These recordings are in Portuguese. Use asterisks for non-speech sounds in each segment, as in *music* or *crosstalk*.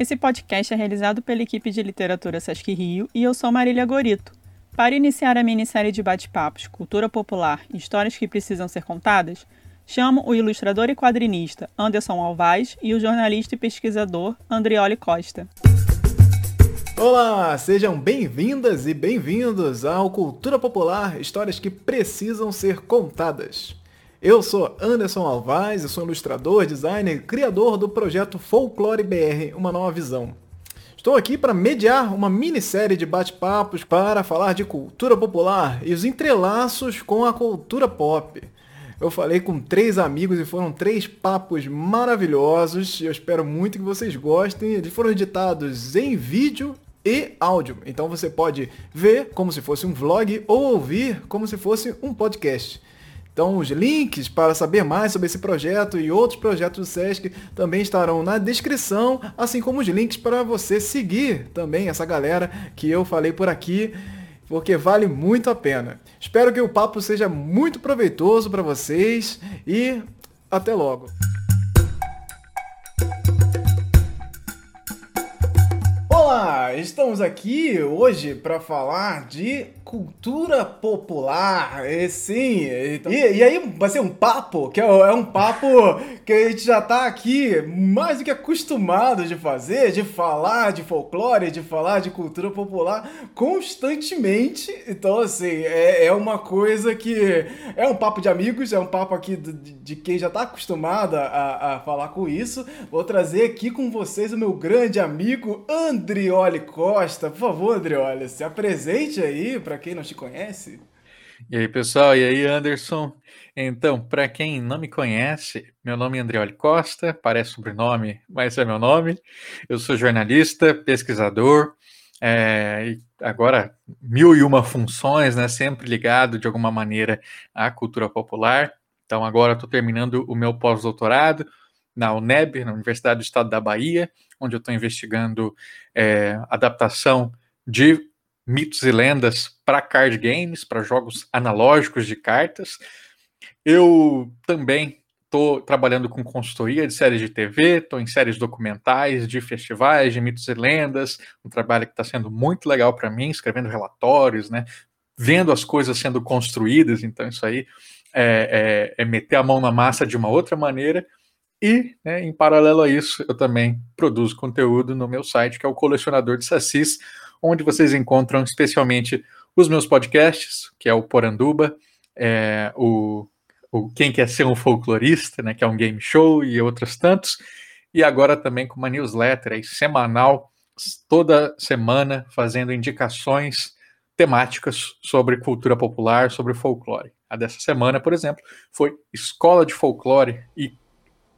Esse podcast é realizado pela equipe de literatura Sesc Rio e eu sou Marília Gorito. Para iniciar a minissérie de bate-papos Cultura Popular e Histórias que Precisam Ser Contadas, chamo o ilustrador e quadrinista Anderson Alvaz e o jornalista e pesquisador Andrioli Costa. Olá, sejam bem-vindas e bem-vindos ao Cultura Popular Histórias que Precisam Ser Contadas. Eu sou Anderson Alvaz, eu sou ilustrador, designer criador do projeto Folklore BR, uma nova visão. Estou aqui para mediar uma minissérie de bate-papos para falar de cultura popular e os entrelaços com a cultura pop. Eu falei com três amigos e foram três papos maravilhosos. Eu espero muito que vocês gostem. Eles foram editados em vídeo e áudio. Então você pode ver como se fosse um vlog ou ouvir como se fosse um podcast. Então, os links para saber mais sobre esse projeto e outros projetos do SESC também estarão na descrição, assim como os links para você seguir também essa galera que eu falei por aqui, porque vale muito a pena. Espero que o papo seja muito proveitoso para vocês e até logo. Olá, estamos aqui hoje para falar de cultura popular, e sim, e, e, aí vai ser um papo, que é, é, um papo que a gente já tá aqui mais do que acostumado de fazer, de falar de folclore, de falar de cultura popular constantemente, então assim, é, é uma coisa que é um papo de amigos, é um papo aqui de, de quem já tá acostumado a, a falar com isso, vou trazer aqui com vocês o meu grande amigo Andrioli Costa, por favor Andrioli, se apresente aí para quem não te conhece. E aí, pessoal, e aí, Anderson? Então, para quem não me conhece, meu nome é Andrioli Costa, parece sobrenome, mas é meu nome. Eu sou jornalista, pesquisador, é, e agora mil e uma funções, né? Sempre ligado de alguma maneira à cultura popular. Então, agora estou terminando o meu pós-doutorado na UNEB, na Universidade do Estado da Bahia, onde eu estou investigando é, adaptação de mitos e lendas para card games, para jogos analógicos de cartas. Eu também estou trabalhando com consultoria de séries de TV, estou em séries documentais de festivais de mitos e lendas, um trabalho que está sendo muito legal para mim, escrevendo relatórios, né, vendo as coisas sendo construídas, então isso aí é, é, é meter a mão na massa de uma outra maneira. E, né, em paralelo a isso, eu também produzo conteúdo no meu site, que é o Colecionador de Sassis, onde vocês encontram especialmente os meus podcasts, que é o Poranduba, é, o, o Quem Quer Ser um Folclorista, né, que é um game show, e outros tantos, e agora também com uma newsletter aí, semanal, toda semana, fazendo indicações temáticas sobre cultura popular, sobre folclore. A dessa semana, por exemplo, foi Escola de Folclore e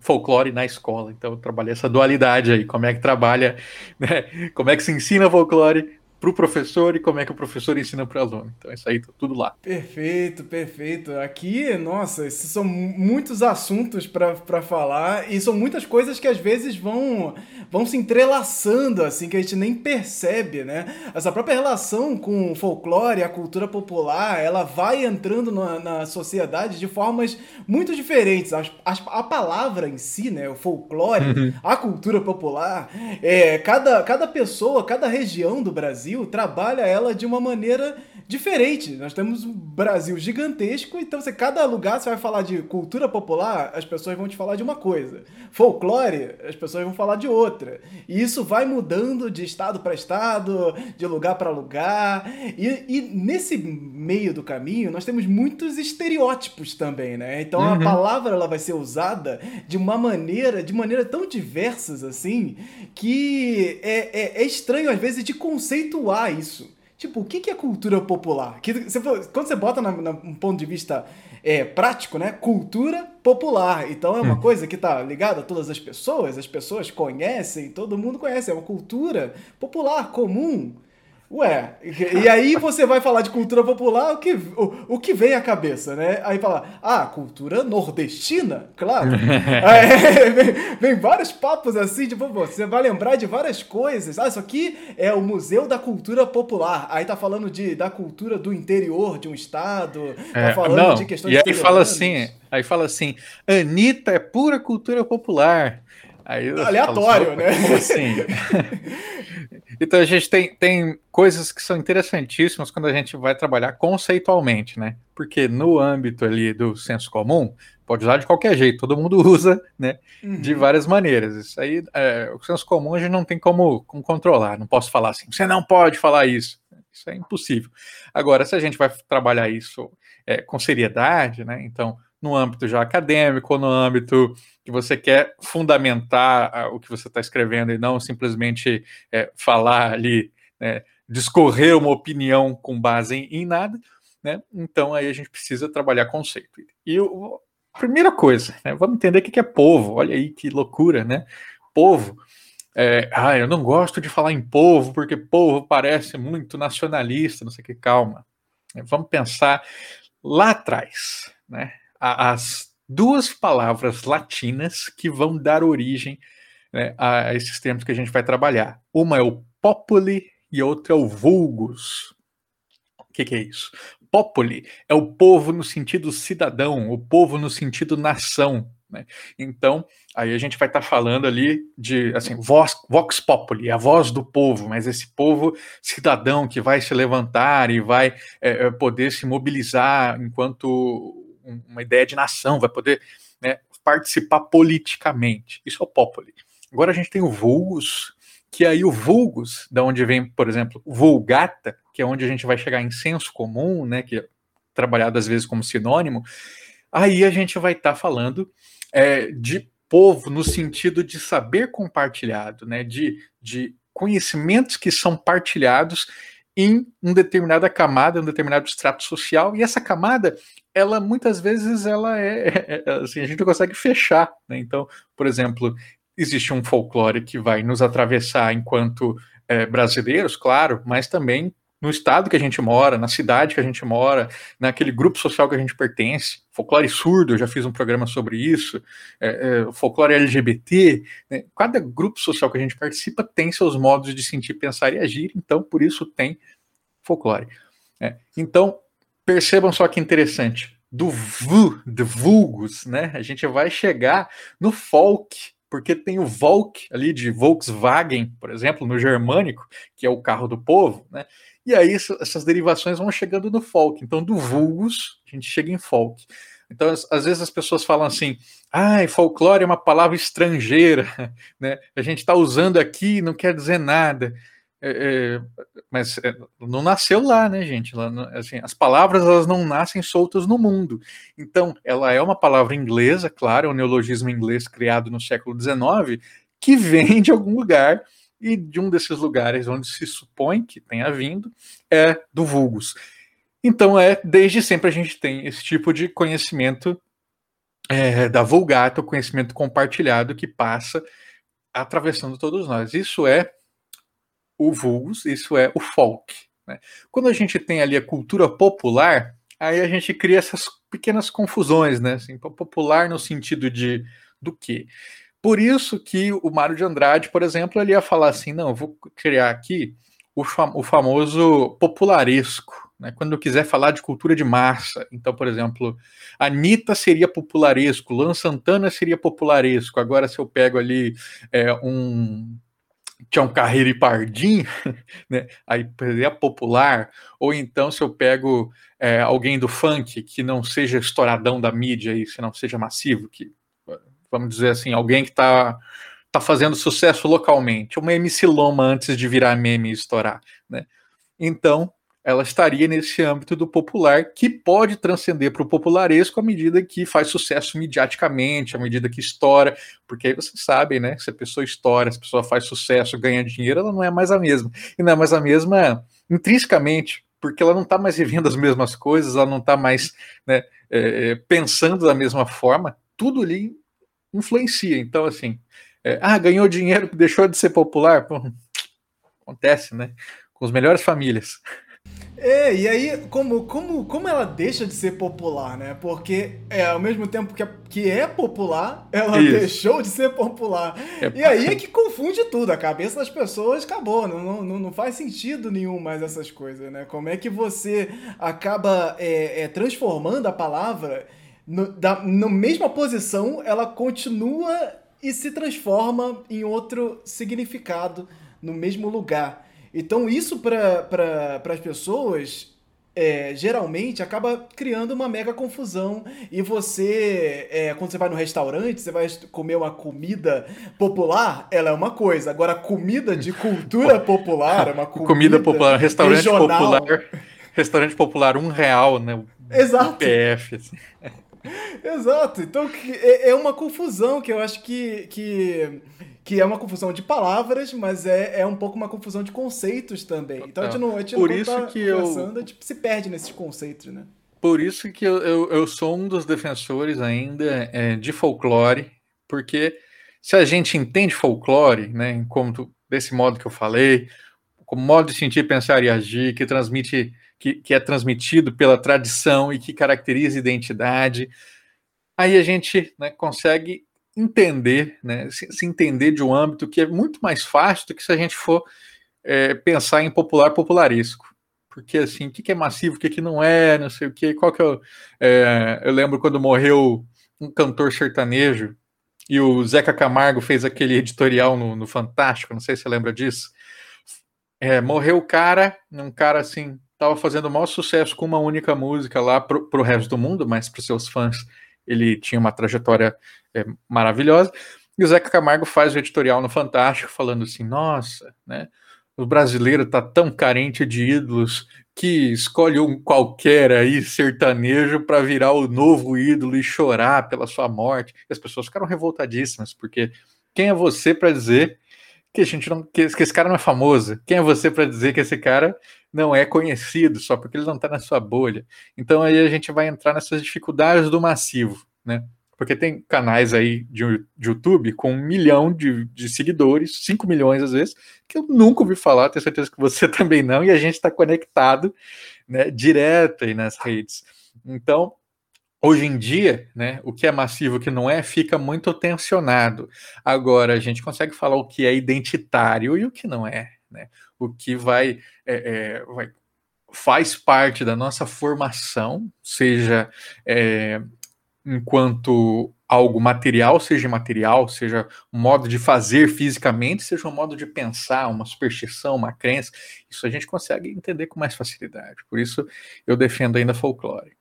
folclore na escola. Então eu trabalhei essa dualidade aí, como é que trabalha, né? como é que se ensina folclore para o professor e como é que o professor ensina para o aluno. Então, isso aí tá tudo lá. Perfeito, perfeito. Aqui, nossa, esses são muitos assuntos para falar e são muitas coisas que às vezes vão, vão se entrelaçando, assim, que a gente nem percebe, né? Essa própria relação com o folclore, a cultura popular, ela vai entrando na, na sociedade de formas muito diferentes. A, a, a palavra em si, né, o folclore, uhum. a cultura popular, é, cada, cada pessoa, cada região do Brasil Brasil trabalha ela de uma maneira diferente. Nós temos um Brasil gigantesco, então você, cada lugar você vai falar de cultura popular, as pessoas vão te falar de uma coisa. Folclore, as pessoas vão falar de outra. E isso vai mudando de estado para estado, de lugar para lugar. E, e, nesse meio do caminho, nós temos muitos estereótipos também, né? Então uhum. a palavra ela vai ser usada de uma maneira, de maneira tão diversas assim, que é, é, é estranho às vezes de isso. Tipo, o que é cultura popular? Que quando você bota num ponto de vista é, prático, né? Cultura popular. Então é uma hum. coisa que tá ligada a todas as pessoas, as pessoas conhecem, todo mundo conhece, é uma cultura popular, comum. Ué, e aí você vai falar de cultura popular, o que, o, o que vem à cabeça, né? Aí fala, ah, cultura nordestina, claro. *laughs* é, vem, vem, vários papos assim, tipo, você vai lembrar de várias coisas. Ah, isso aqui é o Museu da Cultura Popular. Aí tá falando de, da cultura do interior de um estado, tá é, falando não, de questões E aí fala assim, aí fala assim, Anitta é pura cultura popular. Aí Aleatório, falo, né? Assim. *laughs* então a gente tem, tem coisas que são interessantíssimas quando a gente vai trabalhar conceitualmente, né? Porque no âmbito ali do senso comum, pode usar de qualquer jeito, todo mundo *laughs* usa, né? Uhum. De várias maneiras. Isso aí, é, o senso comum a gente não tem como, como controlar. Não posso falar assim, você não pode falar isso. Isso é impossível. Agora, se a gente vai trabalhar isso é, com seriedade, né? Então, no âmbito já acadêmico, ou no âmbito que você quer fundamentar o que você está escrevendo e não simplesmente é, falar ali, né, discorrer uma opinião com base em, em, nada, né? Então aí a gente precisa trabalhar conceito. E a primeira coisa, né, vamos entender o que é povo. Olha aí que loucura, né? Povo. É, ah, eu não gosto de falar em povo porque povo parece muito nacionalista, não sei o que. Calma. Vamos pensar lá atrás, né? As duas palavras latinas que vão dar origem né, a esses termos que a gente vai trabalhar. Uma é o populi e outra é o vulgus. O que, que é isso? Populi é o povo no sentido cidadão, o povo no sentido nação. Né? Então, aí a gente vai estar tá falando ali de, assim, vox, vox populi, a voz do povo, mas esse povo cidadão que vai se levantar e vai é, poder se mobilizar enquanto uma ideia de nação, vai poder né, participar politicamente. Isso é o populi. Agora a gente tem o vulgus, que aí o vulgus, da onde vem, por exemplo, vulgata, que é onde a gente vai chegar em senso comum, né, que é trabalhado às vezes como sinônimo, aí a gente vai estar tá falando é, de povo no sentido de saber compartilhado, né, de, de conhecimentos que são partilhados em uma determinada camada, um determinado extrato social, e essa camada, ela muitas vezes ela é, é, é assim, a gente não consegue fechar, né? Então, por exemplo, existe um folclore que vai nos atravessar enquanto é, brasileiros, claro, mas também no estado que a gente mora, na cidade que a gente mora, naquele grupo social que a gente pertence. Folclore surdo, eu já fiz um programa sobre isso. É, é, folclore LGBT. Né? Cada grupo social que a gente participa tem seus modos de sentir, pensar e agir, então por isso tem folclore. É, então, percebam só que interessante. Do vu, de vulgos, né? A gente vai chegar no folk, porque tem o Volk ali de Volkswagen, por exemplo, no germânico, que é o carro do povo, né? E aí essas derivações vão chegando no folk. Então, do vulgus, a gente chega em folk. Então, às vezes as pessoas falam assim: ah, folclore é uma palavra estrangeira, *laughs* né? A gente está usando aqui, não quer dizer nada. É, é, mas é, não nasceu lá, né, gente? Lá, assim, as palavras elas não nascem soltas no mundo. Então, ela é uma palavra inglesa, claro, é um neologismo inglês criado no século XIX, que vem de algum lugar e de um desses lugares onde se supõe que tenha vindo é do vulgus. Então, é desde sempre a gente tem esse tipo de conhecimento é, da vulgata, o conhecimento compartilhado que passa atravessando todos nós. Isso é o vulgus, isso é o folk. Né? Quando a gente tem ali a cultura popular, aí a gente cria essas pequenas confusões, né? Assim, popular no sentido de do quê? Por isso que o Mário de Andrade, por exemplo, ele ia falar assim: não, vou criar aqui o, fam o famoso popularesco. Né? Quando eu quiser falar de cultura de massa. Então, por exemplo, Anitta seria popularesco, Lan Santana seria popularesco. Agora, se eu pego ali é, um Tião Carreiro e Pardim, *laughs* né? aí seria popular, ou então se eu pego é, alguém do funk que não seja estouradão da mídia, e se não seja massivo, que vamos dizer assim, alguém que está tá fazendo sucesso localmente, uma MC Loma antes de virar meme e estourar, né? Então, ela estaria nesse âmbito do popular que pode transcender para o popularesco à medida que faz sucesso mediaticamente, à medida que estoura, porque aí vocês sabem, né? Se a pessoa estoura, se a pessoa faz sucesso, ganha dinheiro, ela não é mais a mesma. E não é mais a mesma intrinsecamente, porque ela não está mais vivendo as mesmas coisas, ela não está mais né, é, pensando da mesma forma, tudo ali influencia. Então, assim, é, ah, ganhou dinheiro, deixou de ser popular. Pô, acontece, né? Com as melhores famílias. É, e aí, como, como, como ela deixa de ser popular, né? Porque é, ao mesmo tempo que é, que é popular, ela Isso. deixou de ser popular. É... E aí é que confunde tudo, a cabeça das pessoas acabou, não, não, não faz sentido nenhum mais essas coisas, né? Como é que você acaba é, é transformando a palavra no, da, na mesma posição, ela continua e se transforma em outro significado no mesmo lugar. Então, isso para pra, as pessoas é, geralmente acaba criando uma mega confusão. E você, é, quando você vai no restaurante, você vai comer uma comida popular, ela é uma coisa. Agora, comida de cultura *laughs* popular é uma *laughs* comida, comida popular, restaurante regional. popular. Restaurante popular, um real, né? Exato. PF, assim. *laughs* Exato. Então é, é uma confusão que eu acho que, que, que é uma confusão de palavras, mas é, é um pouco uma confusão de conceitos também. Então a gente não, a gente Por não isso tá que eu... a gente se perde nesses conceitos, né? Por isso que eu, eu, eu sou um dos defensores ainda é, de folclore, porque se a gente entende folclore, né, como desse modo que eu falei, como modo de sentir, pensar e agir, que transmite que, que é transmitido pela tradição e que caracteriza identidade. Aí a gente né, consegue entender, né, se, se, entender de um âmbito que é muito mais fácil do que se a gente for é, pensar em popular popularesco. Porque assim, o que, é massivo, o que, que não é, não sei o que, qual que é, o, é Eu lembro quando morreu um cantor sertanejo e o Zeca Camargo fez aquele editorial no, no Fantástico, não sei se você lembra disso. É, morreu o cara, um cara assim, estava fazendo o maior sucesso com uma única música lá para o resto do mundo, mas para seus fãs ele tinha uma trajetória é, maravilhosa. E o Zeca Camargo faz o editorial no Fantástico falando assim: nossa, né? O brasileiro tá tão carente de ídolos que escolhe um qualquer aí sertanejo para virar o novo ídolo e chorar pela sua morte. E as pessoas ficaram revoltadíssimas, porque quem é você para dizer que a gente não que, que esse cara não é famoso? Quem é você para dizer que esse cara não é conhecido só porque ele não está na sua bolha? Então aí a gente vai entrar nessas dificuldades do massivo, né? Porque tem canais aí de, de YouTube com um milhão de, de seguidores, 5 milhões às vezes, que eu nunca ouvi falar, tenho certeza que você *laughs* também não, e a gente está conectado né, direto aí nas redes. Então, Hoje em dia, né, o que é massivo, o que não é, fica muito tensionado. Agora, a gente consegue falar o que é identitário e o que não é. Né? O que vai, é, é, vai faz parte da nossa formação, seja é, enquanto algo material, seja material, seja um modo de fazer fisicamente, seja um modo de pensar, uma superstição, uma crença. Isso a gente consegue entender com mais facilidade. Por isso, eu defendo ainda folclore.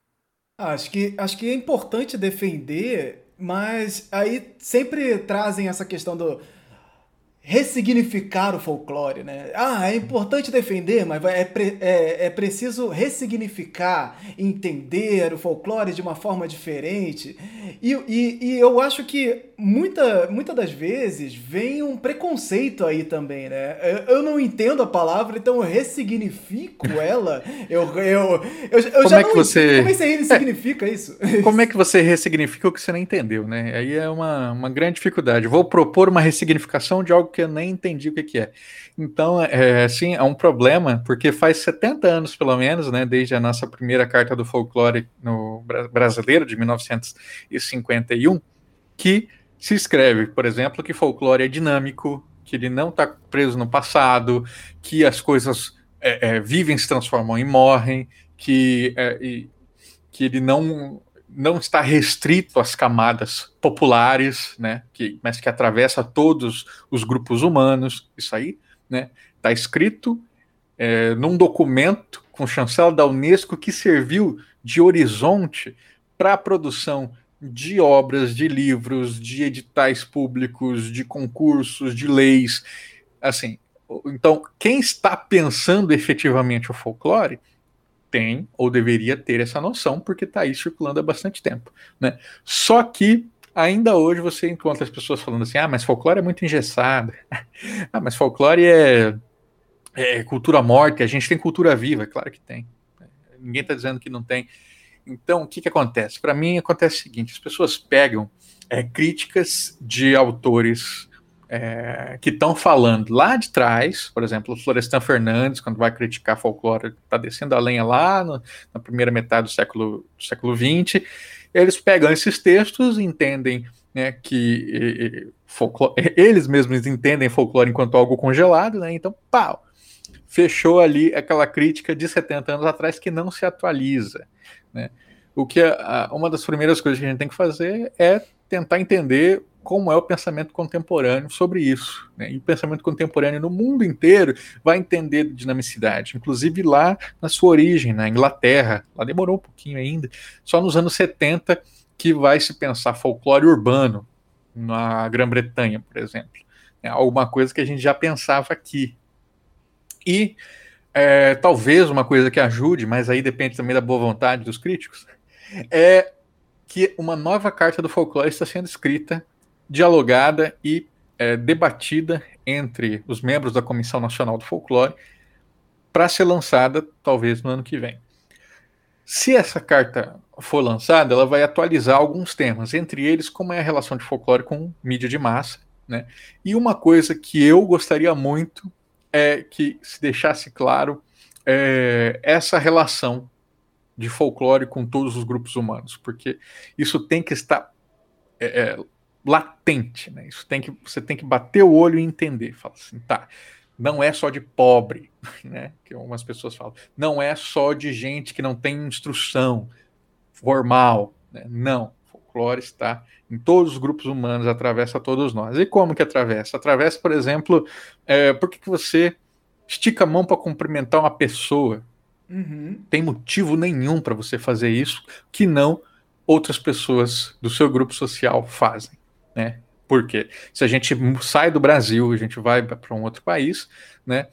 Acho que, acho que é importante defender, mas aí sempre trazem essa questão do ressignificar o folclore, né? Ah, é importante defender, mas é, pre, é, é preciso ressignificar, entender o folclore de uma forma diferente. E, e, e eu acho que muita, muita das vezes vem um preconceito aí também, né? Eu, eu não entendo a palavra, então eu ressignifico *laughs* ela. Eu, eu, eu, eu como já é que não, você... Como é que você ressignifica é, isso? Como é que você ressignifica o que você não entendeu, né? Aí é uma, uma grande dificuldade. Vou propor uma ressignificação de algo que eu nem entendi o que, que é. Então, é, assim, é um problema, porque faz 70 anos, pelo menos, né, desde a nossa primeira carta do folclore no brasileiro, de 1951, que se escreve, por exemplo, que folclore é dinâmico, que ele não está preso no passado, que as coisas é, é, vivem, se transformam e morrem, que, é, e, que ele não não está restrito às camadas populares, né, que, mas que atravessa todos os grupos humanos. Isso aí né, está escrito é, num documento com chancela da Unesco que serviu de horizonte para a produção de obras, de livros, de editais públicos, de concursos, de leis. Assim, então, quem está pensando efetivamente o folclore tem ou deveria ter essa noção, porque está aí circulando há bastante tempo. Né? Só que ainda hoje você encontra as pessoas falando assim: ah, mas folclore é muito engessado. *laughs* ah, mas folclore é, é cultura morta, a gente tem cultura viva. Claro que tem. Ninguém está dizendo que não tem. Então, o que, que acontece? Para mim, acontece o seguinte: as pessoas pegam é, críticas de autores é, que estão falando lá de trás, por exemplo, o Florestan Fernandes, quando vai criticar folclore, está descendo a lenha lá no, na primeira metade do século, do século XX, eles pegam esses textos, entendem né, que e, e, folclore, eles mesmos entendem folclore enquanto algo congelado, né, então, pau, fechou ali aquela crítica de 70 anos atrás que não se atualiza, né. O que a, uma das primeiras coisas que a gente tem que fazer é tentar entender como é o pensamento contemporâneo sobre isso. Né? E o pensamento contemporâneo no mundo inteiro vai entender dinamicidade, inclusive lá na sua origem, na Inglaterra, lá demorou um pouquinho ainda, só nos anos 70 que vai se pensar folclore urbano, na Grã-Bretanha, por exemplo. É alguma coisa que a gente já pensava aqui. E é, talvez uma coisa que ajude, mas aí depende também da boa vontade dos críticos, é que uma nova carta do folclore está sendo escrita dialogada e é, debatida entre os membros da Comissão Nacional do Folclore para ser lançada talvez no ano que vem. Se essa carta for lançada, ela vai atualizar alguns temas, entre eles como é a relação de folclore com mídia de massa, né? E uma coisa que eu gostaria muito é que se deixasse claro é, essa relação de folclore com todos os grupos humanos, porque isso tem que estar é, é, latente, né? Isso tem que você tem que bater o olho e entender. Fala assim, tá? Não é só de pobre, *laughs* né? Que algumas pessoas falam. Não é só de gente que não tem instrução formal, né? Não. O folclore está em todos os grupos humanos, atravessa todos nós. E como que atravessa? Atravessa, por exemplo, é, por que, que você estica a mão para cumprimentar uma pessoa? Uhum. Tem motivo nenhum para você fazer isso que não outras pessoas do seu grupo social fazem né? Porque se a gente sai do Brasil, a gente vai para um outro país, né?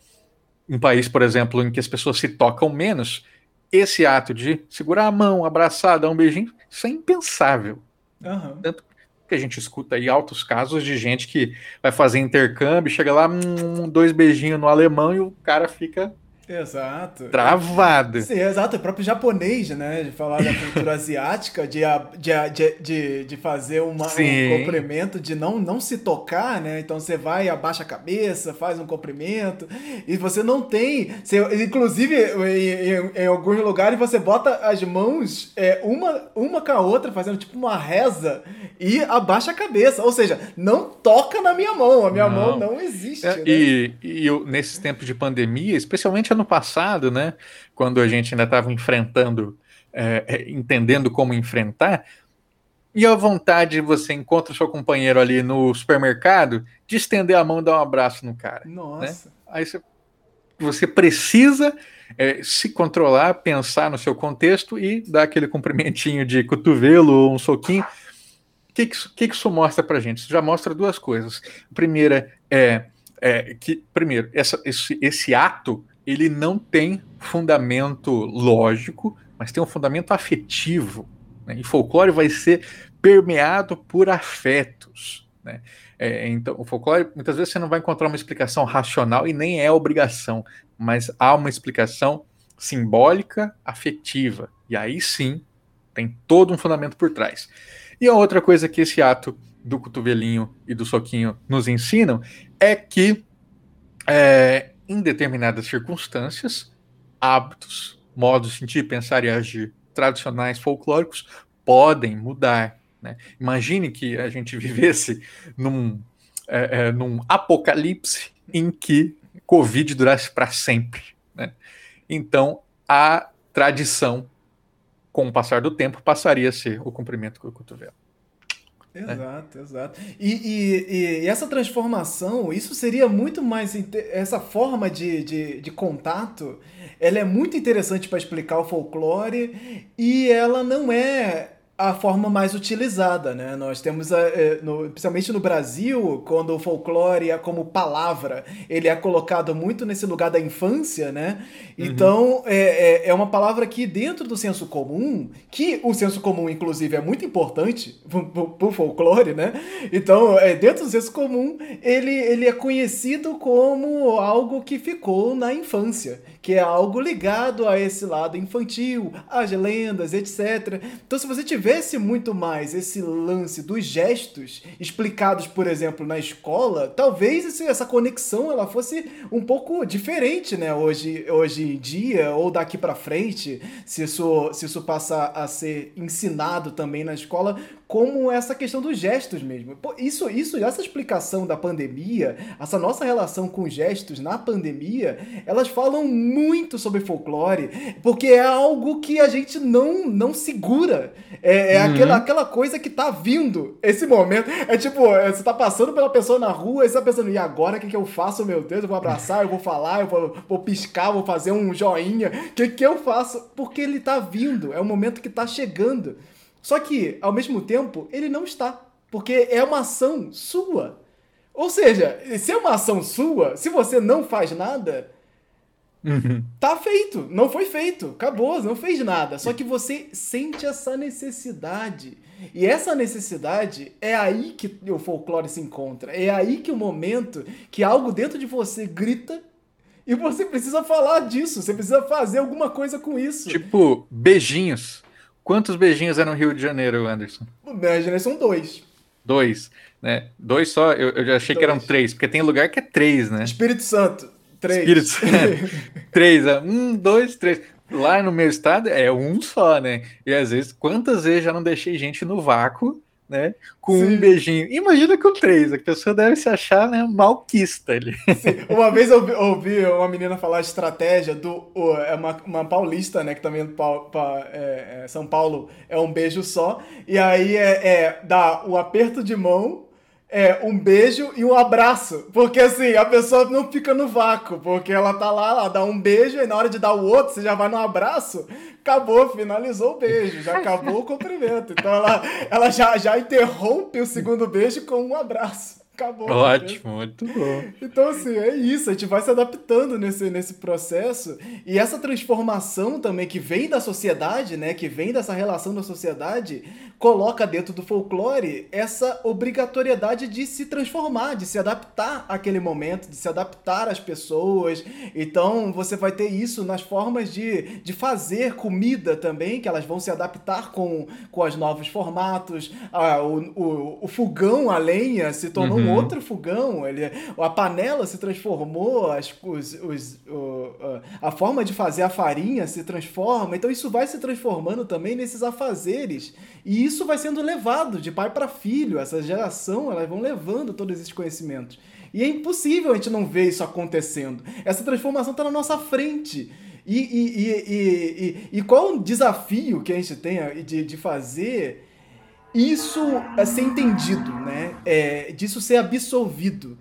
Um país, por exemplo, em que as pessoas se tocam menos, esse ato de segurar a mão, abraçar, dar um beijinho, isso é impensável. Uhum. Tanto que a gente escuta aí altos casos de gente que vai fazer intercâmbio, chega lá, hum, dois beijinhos no alemão e o cara fica Exato. Travada. Sim, exato. O próprio japonês, né? De falar da cultura *laughs* asiática, de, de, de, de fazer uma, um cumprimento, de não, não se tocar, né? Então você vai, abaixa a cabeça, faz um cumprimento, e você não tem. Você, inclusive, em, em, em alguns lugares, você bota as mãos é, uma, uma com a outra, fazendo tipo uma reza, e abaixa a cabeça. Ou seja, não toca na minha mão. A minha não. mão não existe. É, né? E, e eu, nesses tempos de pandemia, especialmente ano passado, né, quando a gente ainda estava enfrentando, é, é, entendendo como enfrentar, e a vontade você encontra o seu companheiro ali no supermercado de estender a mão e dar um abraço no cara. Né? Nossa. Né? Aí você, você precisa é, se controlar, pensar no seu contexto e dar aquele cumprimentinho de cotovelo ou um soquinho. O que, que, que, isso mostra pra gente? Isso já mostra duas coisas. A primeira é, é que, primeiro, essa, esse, esse ato ele não tem fundamento lógico, mas tem um fundamento afetivo. Né? E folclore vai ser permeado por afetos. Né? É, então, o folclore, muitas vezes você não vai encontrar uma explicação racional e nem é obrigação, mas há uma explicação simbólica, afetiva. E aí sim, tem todo um fundamento por trás. E a outra coisa que esse ato do cotovelinho e do soquinho nos ensinam é que é, em determinadas circunstâncias, hábitos, modos de sentir, pensar e agir tradicionais folclóricos podem mudar. Né? Imagine que a gente *laughs* vivesse num, é, é, num apocalipse em que Covid durasse para sempre. Né? Então, a tradição, com o passar do tempo, passaria a ser o cumprimento com o cotovelo. Exato, é. exato. E, e, e, essa transformação, isso seria muito mais. Essa forma de, de, de contato, ela é muito interessante para explicar o folclore e ela não é a forma mais utilizada, né? Nós temos, a, é, no, principalmente no Brasil, quando o folclore é como palavra, ele é colocado muito nesse lugar da infância, né? Uhum. Então, é, é, é, uma palavra que dentro do senso comum, que o senso comum, inclusive, é muito importante *laughs* para o folclore, né? Então, é, dentro do senso comum, ele, ele é conhecido como algo que ficou na infância, que é algo ligado a esse lado infantil, às lendas, etc. Então, se você tiver tivesse muito mais esse lance dos gestos explicados, por exemplo, na escola, talvez esse, essa conexão ela fosse um pouco diferente, né? Hoje, hoje em dia, ou daqui para frente, se isso, se isso passar a ser ensinado também na escola, como essa questão dos gestos mesmo. Pô, isso, isso, essa explicação da pandemia, essa nossa relação com gestos na pandemia, elas falam muito sobre folclore, porque é algo que a gente não, não segura. É, é uhum. aquela, aquela coisa que tá vindo, esse momento. É tipo, é, você tá passando pela pessoa na rua e você tá pensando, e agora o que, que eu faço, meu Deus? Eu vou abraçar, eu vou falar, eu vou, vou piscar, vou fazer um joinha. O que, que eu faço? Porque ele tá vindo, é o momento que tá chegando. Só que, ao mesmo tempo, ele não está. Porque é uma ação sua. Ou seja, se é uma ação sua, se você não faz nada, uhum. tá feito. Não foi feito. Acabou, não fez nada. Só que você sente essa necessidade. E essa necessidade é aí que o folclore se encontra. É aí que o momento que algo dentro de você grita e você precisa falar disso. Você precisa fazer alguma coisa com isso. Tipo, beijinhos. Quantos beijinhos é no Rio de Janeiro, Anderson? No Rio de Janeiro são dois. Dois, né? Dois só, eu, eu já achei dois. que eram três, porque tem lugar que é três, né? Espírito Santo, três. Espírito *laughs* Santo, *laughs* três, é. um, dois, três. Lá no meu estado é um só, né? E às vezes, quantas vezes já não deixei gente no vácuo né? Com Sim. um beijinho. Imagina com três, a pessoa deve se achar né, malquista ali. Sim. Uma vez eu ouvi uma menina falar estratégia do. É uma, uma paulista, né? Que também é, é, São Paulo é um beijo só. E aí é, é dá o aperto de mão é um beijo e um abraço. Porque assim, a pessoa não fica no vácuo, porque ela tá lá, ela dá um beijo e na hora de dar o outro, você já vai no abraço, acabou, finalizou o beijo, já acabou o cumprimento. Então ela, ela já, já interrompe o segundo beijo com um abraço. Acabou. Ótimo, muito bom. Então, assim, é isso. A gente vai se adaptando nesse, nesse processo. E essa transformação também que vem da sociedade, né? Que vem dessa relação da sociedade, coloca dentro do folclore essa obrigatoriedade de se transformar, de se adaptar àquele momento, de se adaptar às pessoas. Então, você vai ter isso nas formas de, de fazer comida também, que elas vão se adaptar com, com os novos formatos. Ah, o, o, o fogão, a lenha, se tornou uhum um outro fogão, ele, a panela se transformou, as, os, os, o, a forma de fazer a farinha se transforma, então isso vai se transformando também nesses afazeres, e isso vai sendo levado de pai para filho, essa geração, elas vão levando todos esses conhecimentos. E é impossível a gente não ver isso acontecendo. Essa transformação está na nossa frente. E, e, e, e, qual o desafio que a gente tem de, de fazer isso é ser entendido, né? É, disso ser absolvido.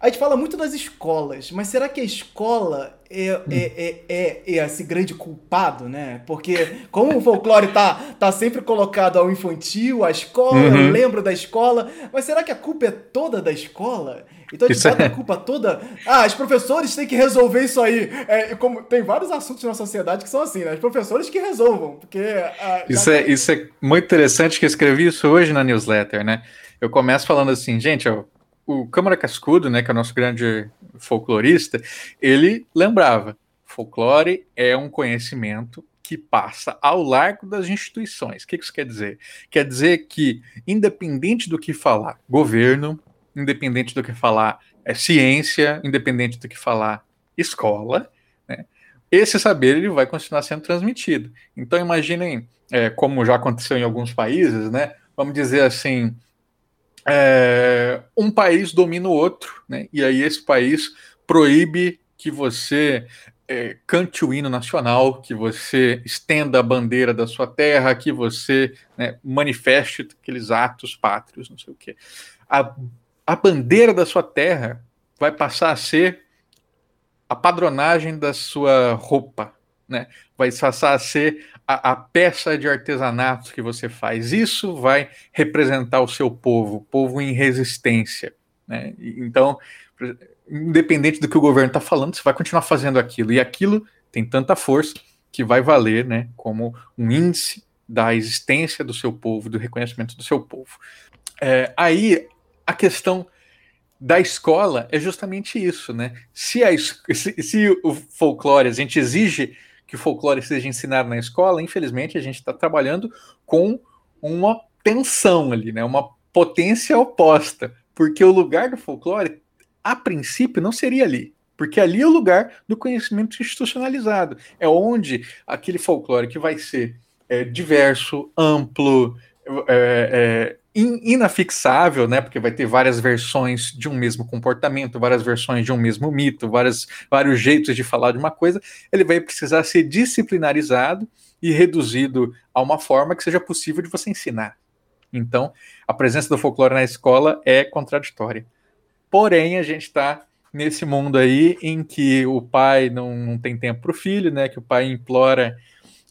A gente fala muito das escolas, mas será que a escola é, é, é, é, é, esse grande culpado, né? Porque como o folclore tá, tá sempre colocado ao infantil, à escola, uhum. eu lembro da escola, mas será que a culpa é toda da escola? Então a gente bota é... a culpa toda. Ah, os professores têm que resolver isso aí. É, como, tem vários assuntos na sociedade que são assim, né? Os professores que resolvam. Porque. Ah, isso, é, isso é muito interessante que eu escrevi isso hoje na newsletter, né? Eu começo falando assim, gente, ó, o Câmara Cascudo, né, que é o nosso grande folclorista, ele lembrava: folclore é um conhecimento que passa ao largo das instituições. O que isso quer dizer? Quer dizer que, independente do que falar governo, independente do que falar é, ciência, independente do que falar escola, né, esse saber ele vai continuar sendo transmitido. Então imaginem, é, como já aconteceu em alguns países, né, vamos dizer assim, é, um país domina o outro, né, e aí esse país proíbe que você é, cante o hino nacional, que você estenda a bandeira da sua terra, que você né, manifeste aqueles atos pátrios, não sei o quê. A a bandeira da sua terra vai passar a ser a padronagem da sua roupa, né? Vai passar a ser a, a, peça de artesanato que você faz. Isso vai representar o seu povo, povo em resistência, né? Então, independente do que o governo está falando, você vai continuar fazendo aquilo e aquilo tem tanta força que vai valer, né? Como um índice da existência do seu povo, do reconhecimento do seu povo. É, aí a questão da escola é justamente isso, né? Se, a, se, se, o folclore, a gente exige que folclore seja ensinado na escola, infelizmente a gente está trabalhando com uma tensão ali, né? Uma potência oposta, porque o lugar do folclore, a princípio, não seria ali. Porque ali é o lugar do conhecimento institucionalizado. É onde aquele folclore que vai ser é, diverso, amplo, é, é, inafixável, né? Porque vai ter várias versões de um mesmo comportamento, várias versões de um mesmo mito, várias, vários jeitos de falar de uma coisa. Ele vai precisar ser disciplinarizado e reduzido a uma forma que seja possível de você ensinar. Então, a presença do folclore na escola é contraditória. Porém, a gente está nesse mundo aí em que o pai não, não tem tempo para o filho, né? Que o pai implora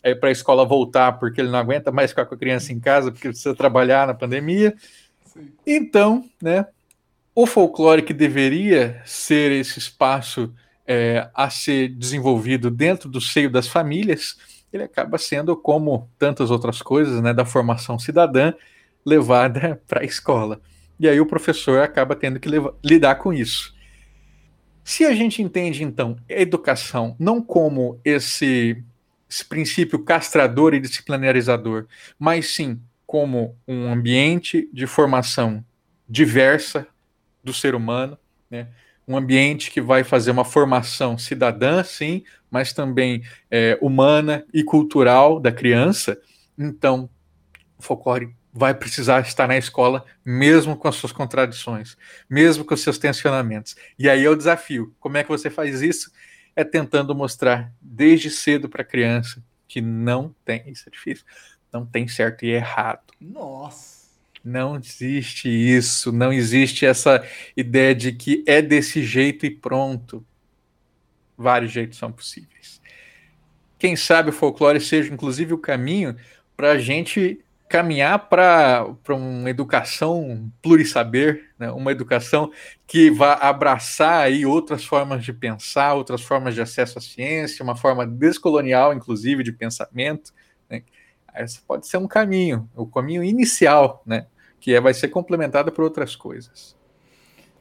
é, para a escola voltar porque ele não aguenta mais ficar com a criança em casa porque precisa trabalhar na pandemia. Sim. Então, né? O folclore que deveria ser esse espaço é, a ser desenvolvido dentro do seio das famílias, ele acaba sendo, como tantas outras coisas, né, da formação cidadã, levada *laughs* para a escola. E aí o professor acaba tendo que levar, lidar com isso. Se a gente entende, então, a educação não como esse, esse princípio castrador e disciplinarizador, mas sim como um ambiente de formação diversa do ser humano, né? um ambiente que vai fazer uma formação cidadã, sim, mas também é, humana e cultural da criança. Então, o folclore vai precisar estar na escola, mesmo com as suas contradições, mesmo com os seus tensionamentos. E aí é o desafio. Como é que você faz isso? É tentando mostrar desde cedo para a criança que não tem, isso é difícil, não tem certo e errado. Nossa! Não existe isso, não existe essa ideia de que é desse jeito e pronto. Vários jeitos são possíveis. Quem sabe o folclore seja, inclusive, o caminho para a gente caminhar para uma educação plurissaber, né? uma educação que vá abraçar aí outras formas de pensar, outras formas de acesso à ciência, uma forma descolonial, inclusive, de pensamento. Né? Esse pode ser um caminho, o caminho inicial, né? que é, vai ser complementado por outras coisas.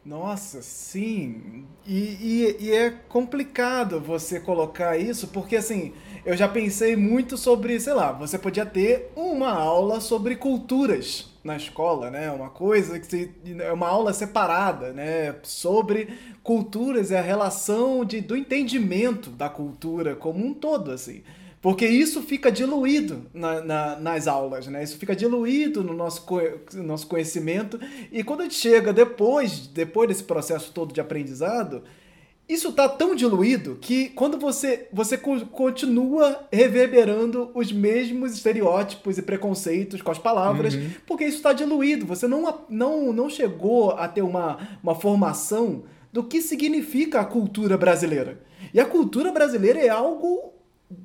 Nossa, sim. E, e, e, é complicado você colocar isso, porque assim, eu já pensei muito sobre, sei lá, você podia ter uma aula sobre culturas na escola, né? Uma coisa que é uma aula separada, né? Sobre culturas e a relação de, do entendimento da cultura como um todo, assim. Porque isso fica diluído na, na, nas aulas, né? Isso fica diluído no nosso, no nosso conhecimento. E quando a gente chega depois, depois desse processo todo de aprendizado, isso está tão diluído que quando você, você continua reverberando os mesmos estereótipos e preconceitos com as palavras, uhum. porque isso está diluído. Você não, não, não chegou a ter uma, uma formação do que significa a cultura brasileira. E a cultura brasileira é algo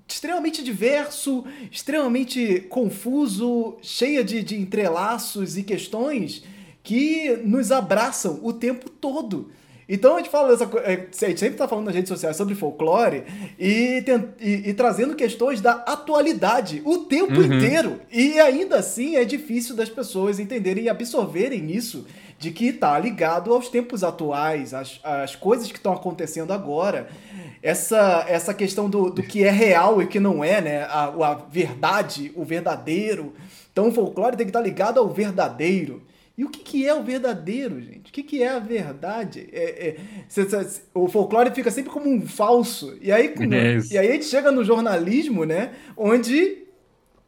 extremamente diverso, extremamente confuso, cheia de, de entrelaços e questões que nos abraçam o tempo todo. Então a gente fala dessa é, a gente sempre está falando nas redes sociais sobre folclore e, e, e, trazendo questões da atualidade o tempo uhum. inteiro. E ainda assim é difícil das pessoas entenderem e absorverem isso de que está ligado aos tempos atuais, às, às coisas que estão acontecendo agora essa, essa questão do, do que é real e que não é, né? A, a verdade, o verdadeiro. Então o folclore tem que estar ligado ao verdadeiro. E o que, que é o verdadeiro, gente? O que, que é a verdade? É, é, cê, cê, o folclore fica sempre como um falso. E aí, é e aí a gente chega no jornalismo, né? Onde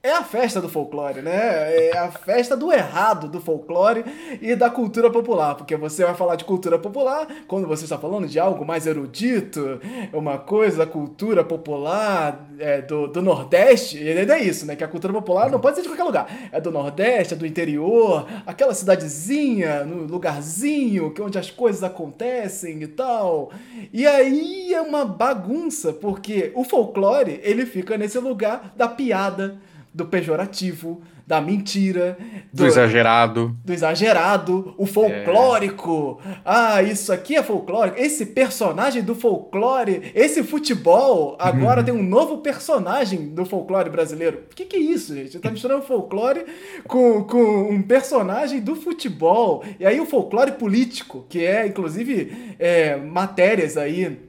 é a festa do folclore, né? É a festa do errado do folclore e da cultura popular, porque você vai falar de cultura popular quando você está falando de algo mais erudito, uma coisa da cultura popular é, do, do Nordeste, e é isso, né? Que a cultura popular não pode ser de qualquer lugar. É do Nordeste, é do interior, aquela cidadezinha, no lugarzinho onde as coisas acontecem e tal. E aí é uma bagunça, porque o folclore, ele fica nesse lugar da piada, do pejorativo, da mentira, do, do exagerado. Do exagerado, o folclórico. É. Ah, isso aqui é folclórico. Esse personagem do folclore, esse futebol, agora uhum. tem um novo personagem do folclore brasileiro. O que, que é isso, gente? Tá misturando folclore com, com um personagem do futebol. E aí o folclore político, que é, inclusive, é, matérias aí,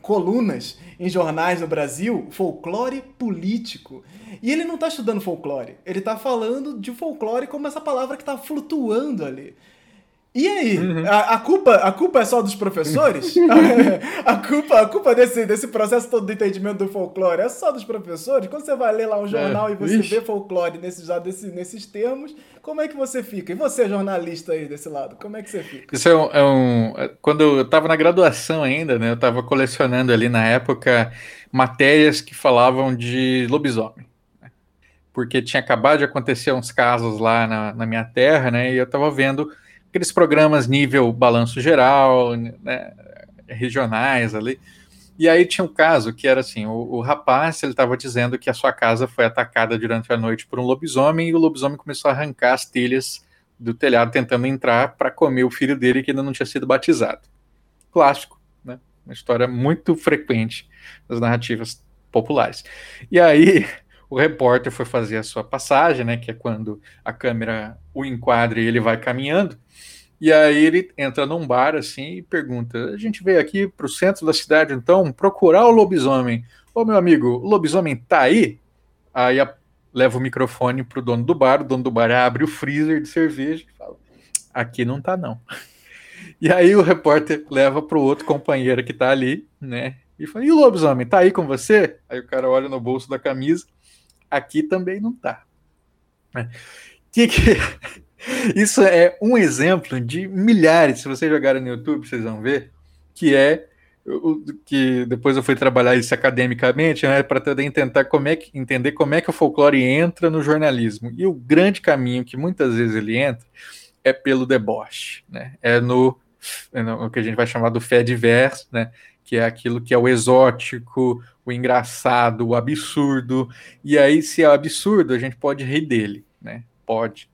colunas em jornais no Brasil, folclore político. E ele não está estudando folclore, ele está falando de folclore como essa palavra que está flutuando ali. E aí, uhum. a, a, culpa, a culpa é só dos professores? *laughs* *laughs* a culpa, a culpa desse, desse processo todo de entendimento do folclore é só dos professores? Quando você vai ler lá um jornal é, e você ixi. vê folclore nesses, já desse, nesses termos, como é que você fica? E você, jornalista aí desse lado, como é que você fica? Isso é um. É um quando eu estava na graduação ainda, né? Eu estava colecionando ali na época matérias que falavam de lobisomem porque tinha acabado de acontecer uns casos lá na, na minha terra, né? E eu estava vendo aqueles programas nível balanço geral, né, regionais ali. E aí tinha um caso que era assim, o, o rapaz ele estava dizendo que a sua casa foi atacada durante a noite por um lobisomem e o lobisomem começou a arrancar as telhas do telhado tentando entrar para comer o filho dele que ainda não tinha sido batizado. Clássico, né? Uma história muito frequente das narrativas populares. E aí o repórter foi fazer a sua passagem, né, que é quando a câmera o enquadra e ele vai caminhando. E aí ele entra num bar assim e pergunta: A gente veio aqui para o centro da cidade, então, procurar o lobisomem. Ô meu amigo, o lobisomem tá aí? Aí a, leva o microfone pro dono do bar, o dono do bar abre o freezer de cerveja e fala: Aqui não tá, não. *laughs* E aí o repórter leva pro outro companheiro que tá ali, né? E fala: E o lobisomem, tá aí com você? Aí o cara olha no bolso da camisa: Aqui também não tá. É. Que que. *laughs* Isso é um exemplo de milhares. Se vocês jogarem no YouTube, vocês vão ver que é o, que depois eu fui trabalhar isso academicamente, né, para tentar como é que, entender como é que o folclore entra no jornalismo. E o grande caminho que muitas vezes ele entra é pelo deboche, né? É no, é no que a gente vai chamar do fé diverso, né? Que é aquilo que é o exótico, o engraçado, o absurdo. E aí, se é absurdo, a gente pode rir dele, né? Pode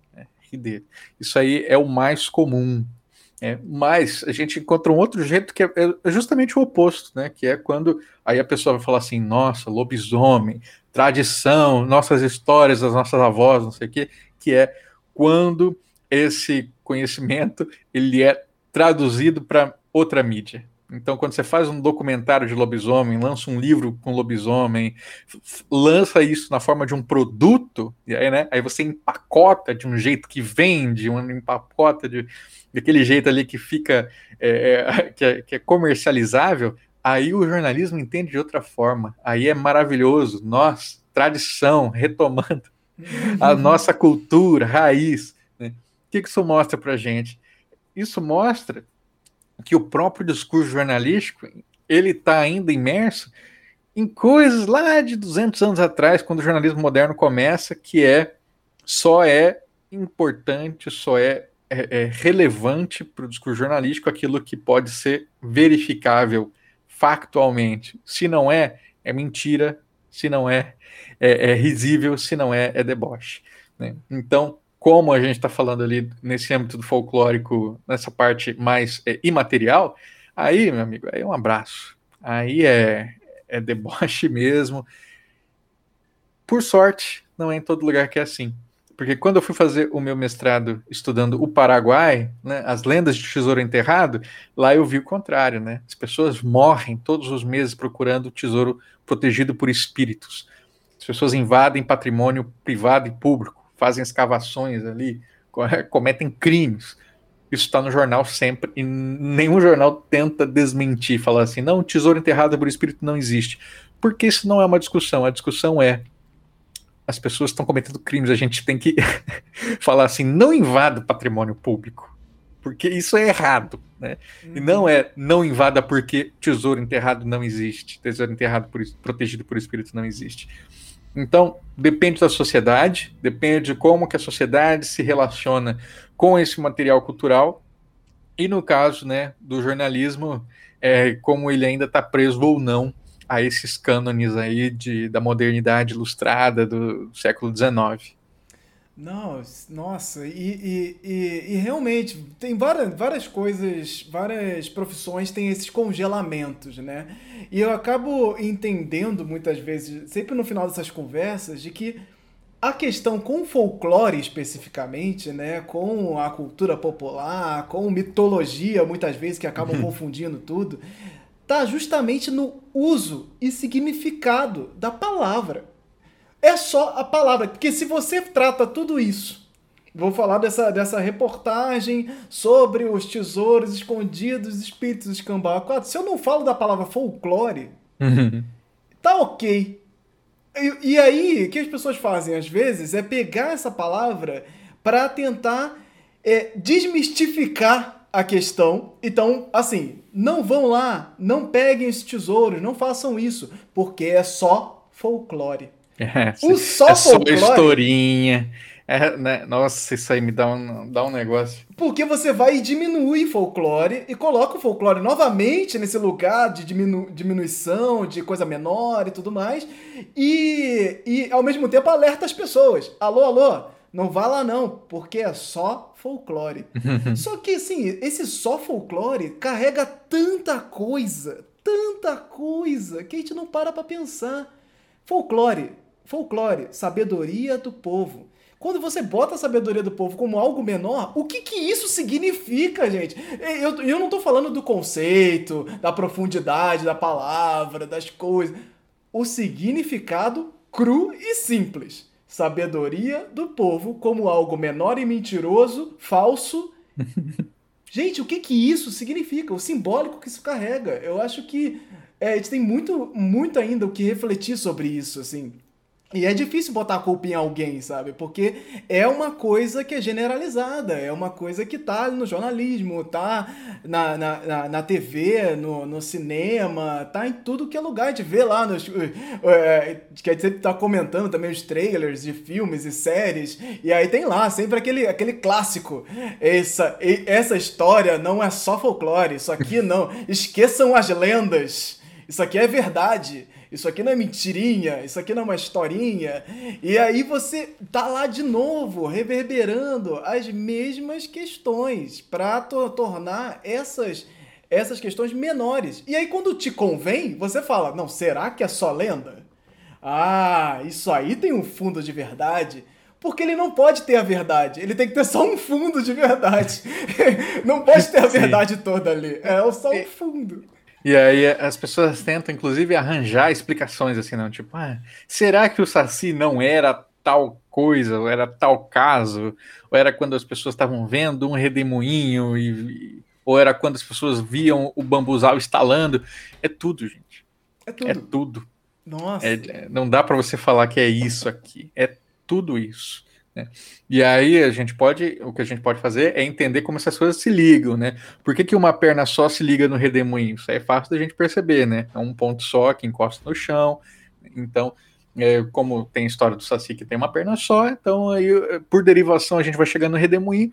dele. Isso aí é o mais comum. É, mas a gente encontra um outro jeito que é, é, justamente o oposto, né? Que é quando aí a pessoa vai falar assim, nossa, lobisomem, tradição, nossas histórias das nossas avós, não sei o quê, que é quando esse conhecimento ele é traduzido para outra mídia. Então, quando você faz um documentário de lobisomem, lança um livro com lobisomem, lança isso na forma de um produto, e aí, né, aí você empacota de um jeito que vende, um empacota de, daquele jeito ali que fica, é, é, *laughs* que, é, que é comercializável, aí o jornalismo entende de outra forma. Aí é maravilhoso. Nós, tradição, retomando a nossa cultura, raiz. Né? O que isso mostra para gente? Isso mostra que o próprio discurso jornalístico ele está ainda imerso em coisas lá de 200 anos atrás, quando o jornalismo moderno começa, que é só é importante, só é, é, é relevante para o discurso jornalístico aquilo que pode ser verificável factualmente. Se não é, é mentira. Se não é, é, é risível. Se não é, é deboche. Né? Então, como a gente está falando ali nesse âmbito do folclórico, nessa parte mais é, imaterial, aí, meu amigo, aí é um abraço. Aí é, é deboche *laughs* mesmo. Por sorte, não é em todo lugar que é assim. Porque quando eu fui fazer o meu mestrado estudando o Paraguai, né, as lendas de tesouro enterrado, lá eu vi o contrário, né? As pessoas morrem todos os meses procurando tesouro protegido por espíritos. As pessoas invadem patrimônio privado e público fazem escavações ali, *laughs* cometem crimes. Isso está no jornal sempre, e nenhum jornal tenta desmentir, falar assim, não, tesouro enterrado por espírito não existe. Porque isso não é uma discussão, a discussão é as pessoas estão cometendo crimes, a gente tem que *laughs* falar assim, não invada o patrimônio público, porque isso é errado, né? Uhum. E não é não invada porque tesouro enterrado não existe, tesouro enterrado por, protegido por espírito não existe. Então, depende da sociedade, depende de como que a sociedade se relaciona com esse material cultural. E no caso né, do jornalismo, é, como ele ainda está preso ou não a esses cânones aí de, da modernidade ilustrada do século XIX. Não, nossa, e, e, e, e, realmente tem várias, várias coisas, várias profissões têm esses congelamentos, né? E eu acabo entendendo muitas vezes, sempre no final dessas conversas, de que a questão com o folclore especificamente, né, com a cultura popular, com mitologia, muitas vezes que acabam confundindo tudo, tá justamente no uso e significado da palavra. É só a palavra. Porque se você trata tudo isso Vou falar dessa, dessa reportagem sobre os tesouros escondidos, espíritos escambados. Se eu não falo da palavra folclore, tá ok. E, e aí, o que as pessoas fazem às vezes é pegar essa palavra para tentar é, desmistificar a questão. Então, assim, não vão lá, não peguem esses tesouros, não façam isso, porque é só folclore. É, o só é folclore. Só historinha. É, né? Nossa, isso aí me dá um, dá um negócio. Porque você vai diminuir folclore e coloca o folclore novamente nesse lugar de diminu diminuição, de coisa menor e tudo mais. E, e ao mesmo tempo alerta as pessoas. Alô, alô, não vá lá não, porque é só folclore. *laughs* só que assim, esse só folclore carrega tanta coisa, tanta coisa, que a gente não para pra pensar. Folclore, folclore, sabedoria do povo. Quando você bota a sabedoria do povo como algo menor, o que que isso significa, gente? Eu, eu não tô falando do conceito, da profundidade da palavra, das coisas. O significado cru e simples. Sabedoria do povo como algo menor e mentiroso, falso. *laughs* gente, o que que isso significa? O simbólico que isso carrega. Eu acho que é, a gente tem muito, muito ainda o que refletir sobre isso, assim. E é difícil botar a culpa em alguém, sabe? Porque é uma coisa que é generalizada, é uma coisa que tá no jornalismo, tá na, na, na, na TV, no, no cinema, tá em tudo que é lugar. Gente vê lá nos. É, que a gente sempre tá comentando também os trailers de filmes e séries. E aí tem lá sempre aquele, aquele clássico. Essa, essa história não é só folclore, isso aqui não. *laughs* Esqueçam as lendas. Isso aqui é verdade isso aqui não é mentirinha, isso aqui não é uma historinha. E aí você tá lá de novo, reverberando as mesmas questões para to tornar essas essas questões menores. E aí quando te convém, você fala: "Não, será que é só lenda?" Ah, isso aí tem um fundo de verdade. Porque ele não pode ter a verdade. Ele tem que ter só um fundo de verdade. *laughs* não pode ter a verdade Sim. toda ali. É só um fundo. E aí as pessoas tentam, inclusive, arranjar explicações assim, não? Tipo, ah, será que o Saci não era tal coisa, ou era tal caso, ou era quando as pessoas estavam vendo um redemoinho, e, ou era quando as pessoas viam o bambuzal estalando. É tudo, gente. É tudo. É tudo. Nossa. É, não dá para você falar que é isso aqui. É tudo isso. Né? E aí a gente pode, o que a gente pode fazer é entender como essas coisas se ligam, né? Por que, que uma perna só se liga no redemoinho? Isso é fácil da gente perceber, né? É um ponto só que encosta no chão. Então, é, como tem a história do Saci que tem uma perna só, então aí por derivação a gente vai chegando no redemoinho,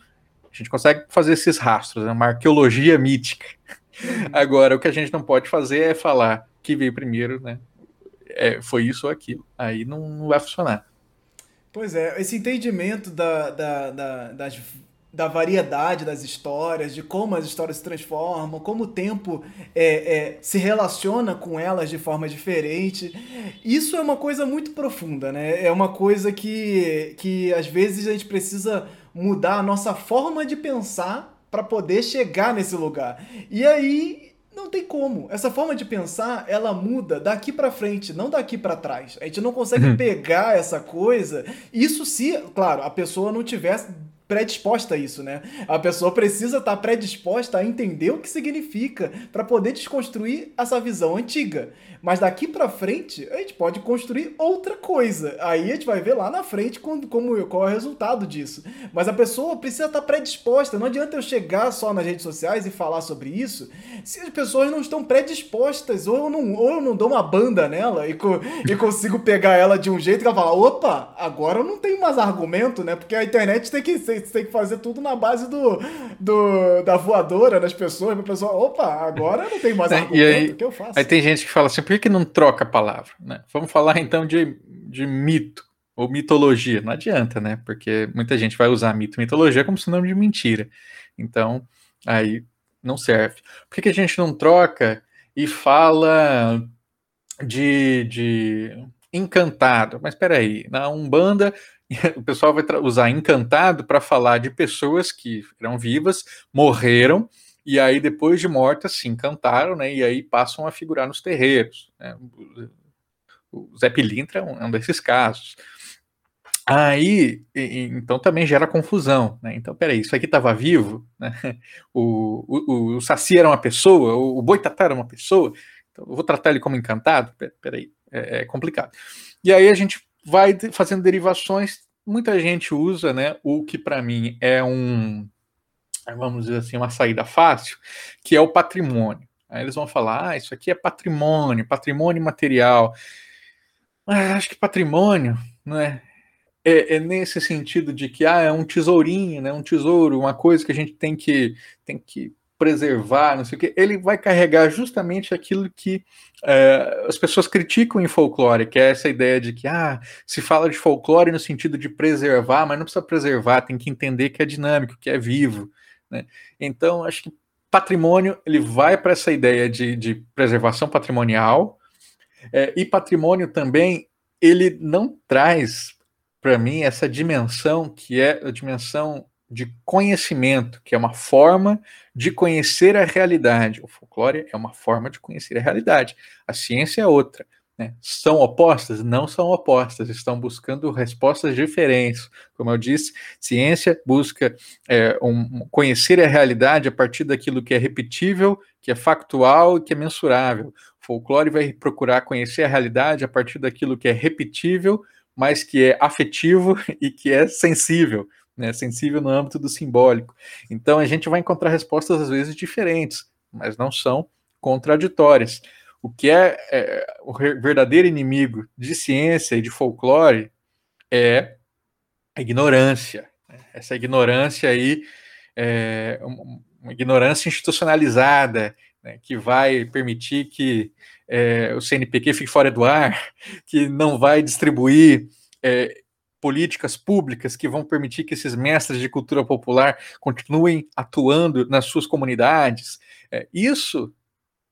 a gente consegue fazer esses rastros, né? uma arqueologia mítica. Uhum. Agora, o que a gente não pode fazer é falar que veio primeiro, né? É, foi isso ou aquilo. Aí não, não vai funcionar. Pois é, esse entendimento da, da, da, das, da variedade das histórias, de como as histórias se transformam, como o tempo é, é, se relaciona com elas de forma diferente, isso é uma coisa muito profunda, né? É uma coisa que, que às vezes a gente precisa mudar a nossa forma de pensar para poder chegar nesse lugar. E aí não tem como. Essa forma de pensar, ela muda daqui para frente, não daqui para trás. A gente não consegue uhum. pegar essa coisa. Isso se, claro, a pessoa não tivesse predisposta a isso, né? A pessoa precisa estar tá predisposta a entender o que significa para poder desconstruir essa visão antiga. Mas daqui para frente, a gente pode construir outra coisa. Aí a gente vai ver lá na frente como, como, qual é o resultado disso. Mas a pessoa precisa estar tá predisposta. Não adianta eu chegar só nas redes sociais e falar sobre isso se as pessoas não estão predispostas. Ou eu não, ou eu não dou uma banda nela e, co e consigo pegar ela de um jeito que ela fala: opa, agora eu não tenho mais argumento, né? Porque a internet tem que, tem que fazer tudo na base do, do da voadora nas pessoas. A pessoa, opa, agora não tenho mais argumento. Aí, o que eu faço? Aí tem gente que fala assim: por que não troca a palavra? Né? Vamos falar então de, de mito ou mitologia. Não adianta, né? Porque muita gente vai usar mito e mitologia como sinônimo de mentira. Então, aí não serve. Por que, que a gente não troca e fala de, de encantado? Mas espera aí, na Umbanda *laughs* o pessoal vai usar encantado para falar de pessoas que eram vivas, morreram e aí, depois de mortas, se encantaram, né? E aí passam a figurar nos terreiros. Né? O Zé Pilintra é um, é um desses casos. Aí, então também gera confusão, né? Então, peraí, isso aqui estava vivo, né? *laughs* O, o, o Saci era uma pessoa, o, o Boitatá era uma pessoa, então eu vou tratar ele como encantado? Peraí, é, é complicado. E aí a gente vai fazendo derivações, muita gente usa, né, o que para mim é um, vamos dizer assim, uma saída fácil, que é o patrimônio. Aí eles vão falar, ah, isso aqui é patrimônio, patrimônio material. Mas acho que patrimônio, né, é, é, nesse sentido de que ah, é um tesourinho, né, um tesouro, uma coisa que a gente tem que, tem que preservar, não sei o que, ele vai carregar justamente aquilo que é, as pessoas criticam em folclore, que é essa ideia de que ah, se fala de folclore no sentido de preservar, mas não precisa preservar, tem que entender que é dinâmico, que é vivo. Né? Então, acho que patrimônio ele vai para essa ideia de, de preservação patrimonial, é, e patrimônio também ele não traz para mim essa dimensão que é a dimensão de conhecimento, que é uma forma de conhecer a realidade. O folclore é uma forma de conhecer a realidade. A ciência é outra. Né? São opostas? Não são opostas, estão buscando respostas diferentes. Como eu disse, ciência busca é, um, conhecer a realidade a partir daquilo que é repetível, que é factual e que é mensurável. O folclore vai procurar conhecer a realidade a partir daquilo que é repetível, mas que é afetivo *laughs* e que é sensível né, sensível no âmbito do simbólico. Então a gente vai encontrar respostas às vezes diferentes, mas não são contraditórias. O que é, é o verdadeiro inimigo de ciência e de folclore é a ignorância. Né? Essa ignorância aí, é uma ignorância institucionalizada, né, que vai permitir que é, o CNPq fique fora do ar, *laughs* que não vai distribuir é, políticas públicas que vão permitir que esses mestres de cultura popular continuem atuando nas suas comunidades. É, isso,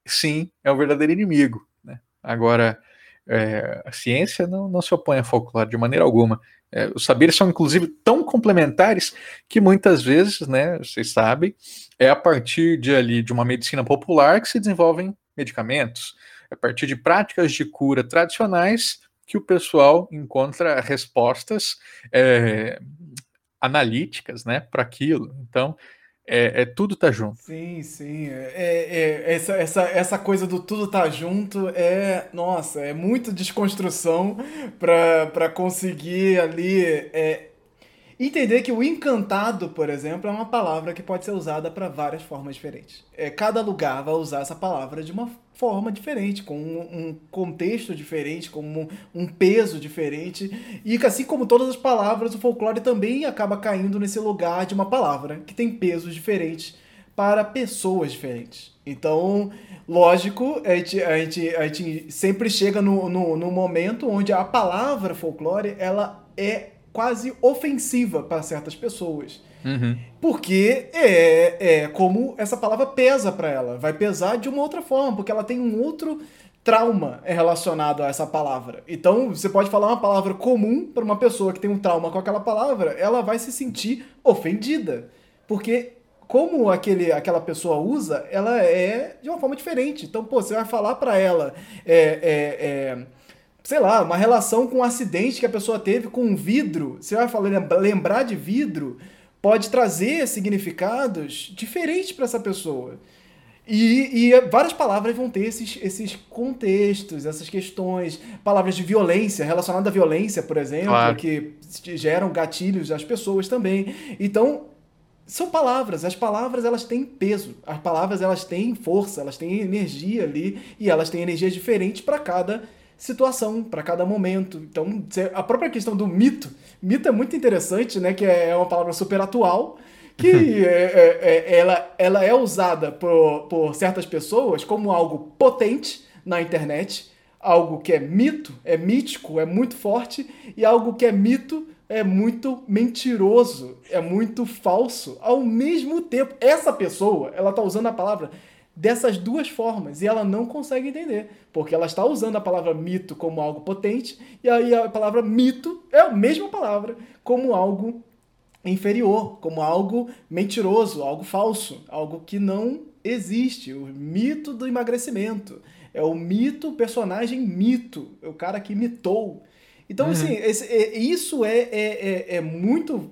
sim, é o verdadeiro inimigo. Né? Agora, é, a ciência não, não se opõe a folclore de maneira alguma. É, os saberes são, inclusive, tão complementares que muitas vezes, né, vocês sabem, é a partir de ali de uma medicina popular que se desenvolvem medicamentos. É a partir de práticas de cura tradicionais que o pessoal encontra respostas é, analíticas né, para aquilo. Então, é, é, tudo tá junto. Sim, sim. É, é, essa, essa, essa coisa do tudo tá junto é, nossa, é muito desconstrução para conseguir ali é, entender que o encantado, por exemplo, é uma palavra que pode ser usada para várias formas diferentes. É, cada lugar vai usar essa palavra de uma forma diferente, com um, um contexto diferente, com um, um, peso diferente. E assim como todas as palavras, o folclore também acaba caindo nesse lugar de uma palavra que tem pesos diferentes para pessoas diferentes. Então, lógico, a gente, a gente, a gente sempre chega no, no, no momento onde a palavra folclore ela é quase ofensiva para certas pessoas. Uhum. Porque é, é como essa palavra pesa para ela. Vai pesar de uma outra forma, porque ela tem um outro trauma relacionado a essa palavra. Então, você pode falar uma palavra comum para uma pessoa que tem um trauma com aquela palavra, ela vai se sentir ofendida. Porque como aquele, aquela pessoa usa, ela é de uma forma diferente. Então, pô, você vai falar para ela é, é, é, sei lá, uma relação com um acidente que a pessoa teve com um vidro, você vai falar, lembrar de vidro, pode trazer significados diferentes para essa pessoa. E, e, várias palavras vão ter esses, esses contextos, essas questões, palavras de violência, relacionadas à violência, por exemplo, claro. que geram gatilhos às pessoas também. Então, são palavras, as palavras elas têm peso, as palavras elas têm força, elas têm energia ali, e elas têm energias diferentes para cada situação, para cada momento. Então, a própria questão do mito, mito é muito interessante, né? Que é uma palavra super atual, que *laughs* é, é, é, ela, ela é usada por, por certas pessoas como algo potente na internet, algo que é mito, é mítico, é muito forte, e algo que é mito é muito mentiroso, é muito falso. Ao mesmo tempo, essa pessoa, ela tá usando a palavra dessas duas formas e ela não consegue entender, porque ela está usando a palavra mito como algo potente e aí a palavra mito é a mesma palavra como algo inferior, como algo mentiroso, algo falso, algo que não existe, o mito do emagrecimento. É o mito, o personagem mito, é o cara que mitou. Então, uhum. assim, esse, é, isso é, é, é, é muito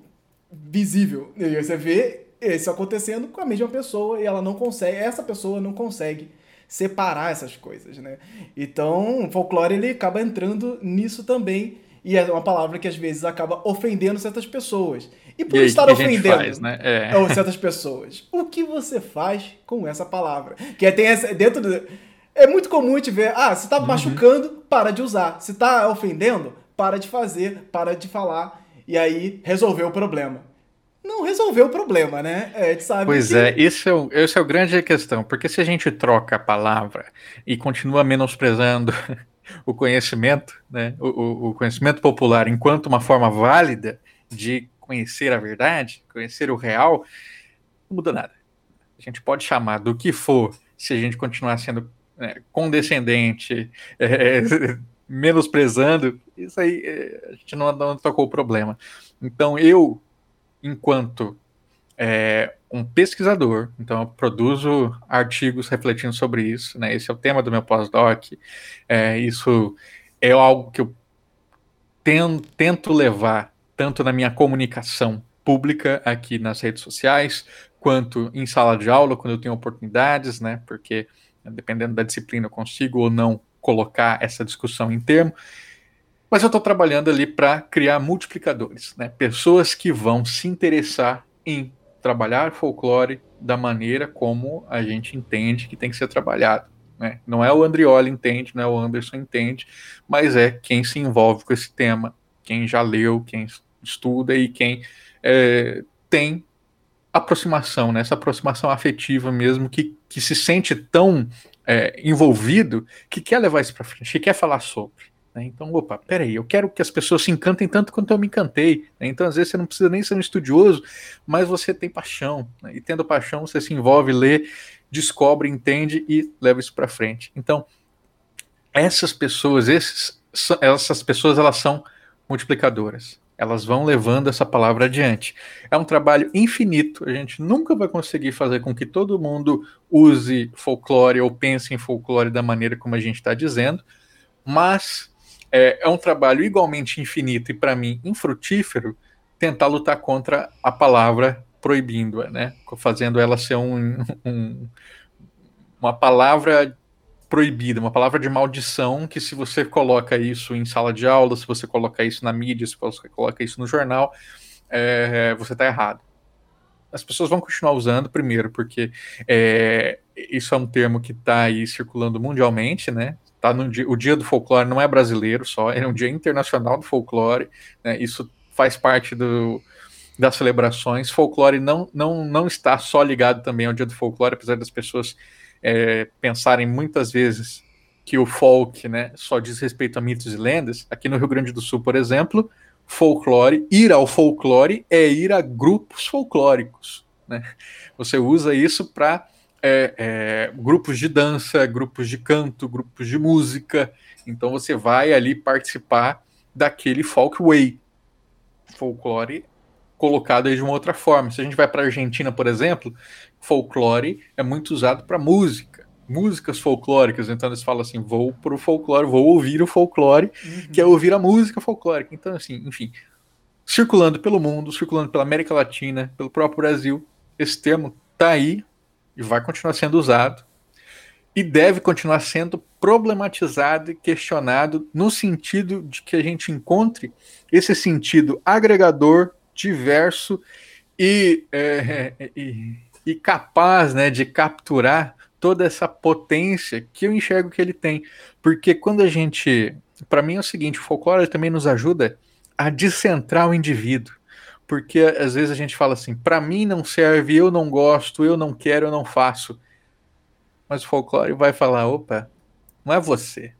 visível. E você vê isso acontecendo com a mesma pessoa e ela não consegue, essa pessoa não consegue separar essas coisas, né? Então, o folclore ele acaba entrando nisso também e é uma palavra que às vezes acaba ofendendo certas pessoas. E por e estar ofendendo faz, né? é. certas pessoas, o que você faz com essa palavra? Que tem essa, dentro do, é muito comum te ver, ah, se tá uhum. machucando, para de usar. Se tá ofendendo, para de fazer, para de falar. E aí resolveu o problema não resolveu o problema, né? É, sabe pois que... é, esse é, o, esse é o grande questão, porque se a gente troca a palavra e continua menosprezando *laughs* o conhecimento, né, o, o conhecimento popular enquanto uma forma válida de conhecer a verdade, conhecer o real, não muda nada. A gente pode chamar do que for, se a gente continuar sendo né, condescendente, *laughs* é, menosprezando, isso aí é, a gente não, não tocou o problema. Então eu enquanto é, um pesquisador, então eu produzo artigos refletindo sobre isso, né? Esse é o tema do meu pós-doc. É, isso é algo que eu tento levar tanto na minha comunicação pública aqui nas redes sociais, quanto em sala de aula, quando eu tenho oportunidades, né? Porque dependendo da disciplina eu consigo ou não colocar essa discussão em termo. Mas eu estou trabalhando ali para criar multiplicadores, né? pessoas que vão se interessar em trabalhar folclore da maneira como a gente entende que tem que ser trabalhado. Né? Não é o Andrioli entende, não é o Anderson entende, mas é quem se envolve com esse tema, quem já leu, quem estuda e quem é, tem aproximação, né? essa aproximação afetiva mesmo, que, que se sente tão é, envolvido que quer levar isso para frente, que quer falar sobre. Né? Então, opa, peraí, eu quero que as pessoas se encantem tanto quanto eu me encantei. Né? Então, às vezes, você não precisa nem ser um estudioso, mas você tem paixão. Né? E tendo paixão, você se envolve, lê, descobre, entende e leva isso para frente. Então, essas pessoas, esses, essas pessoas, elas são multiplicadoras. Elas vão levando essa palavra adiante. É um trabalho infinito. A gente nunca vai conseguir fazer com que todo mundo use folclore ou pense em folclore da maneira como a gente está dizendo, mas é, é um trabalho igualmente infinito e, para mim, infrutífero tentar lutar contra a palavra proibindo-a, né? Fazendo ela ser um, um, uma palavra proibida, uma palavra de maldição que se você coloca isso em sala de aula, se você coloca isso na mídia, se você coloca isso no jornal, é, você está errado. As pessoas vão continuar usando, primeiro, porque é, isso é um termo que está aí circulando mundialmente, né? Tá no dia, o dia do folclore não é brasileiro só, é um dia internacional do folclore. Né? Isso faz parte do, das celebrações. Folclore não, não, não está só ligado também ao dia do folclore, apesar das pessoas é, pensarem muitas vezes que o folk né, só diz respeito a mitos e lendas. Aqui no Rio Grande do Sul, por exemplo, folclore, ir ao folclore é ir a grupos folclóricos. Né? Você usa isso para é, é, grupos de dança, grupos de canto, grupos de música. Então você vai ali participar daquele folk way, folclore colocado aí de uma outra forma. Se a gente vai para a Argentina, por exemplo, folclore é muito usado para música, músicas folclóricas. Então eles falam assim: vou para o folclore, vou ouvir o folclore, uhum. que é ouvir a música folclórica. Então, assim, enfim, circulando pelo mundo, circulando pela América Latina, pelo próprio Brasil, esse termo está aí e vai continuar sendo usado e deve continuar sendo problematizado e questionado no sentido de que a gente encontre esse sentido agregador, diverso e, é, e, e capaz né, de capturar toda essa potência que eu enxergo que ele tem. Porque quando a gente. Para mim é o seguinte: o folclore também nos ajuda a descentrar o indivíduo porque às vezes a gente fala assim: para mim não serve, eu não gosto, eu não quero, eu não faço. Mas o folclore vai falar: opa, não é você,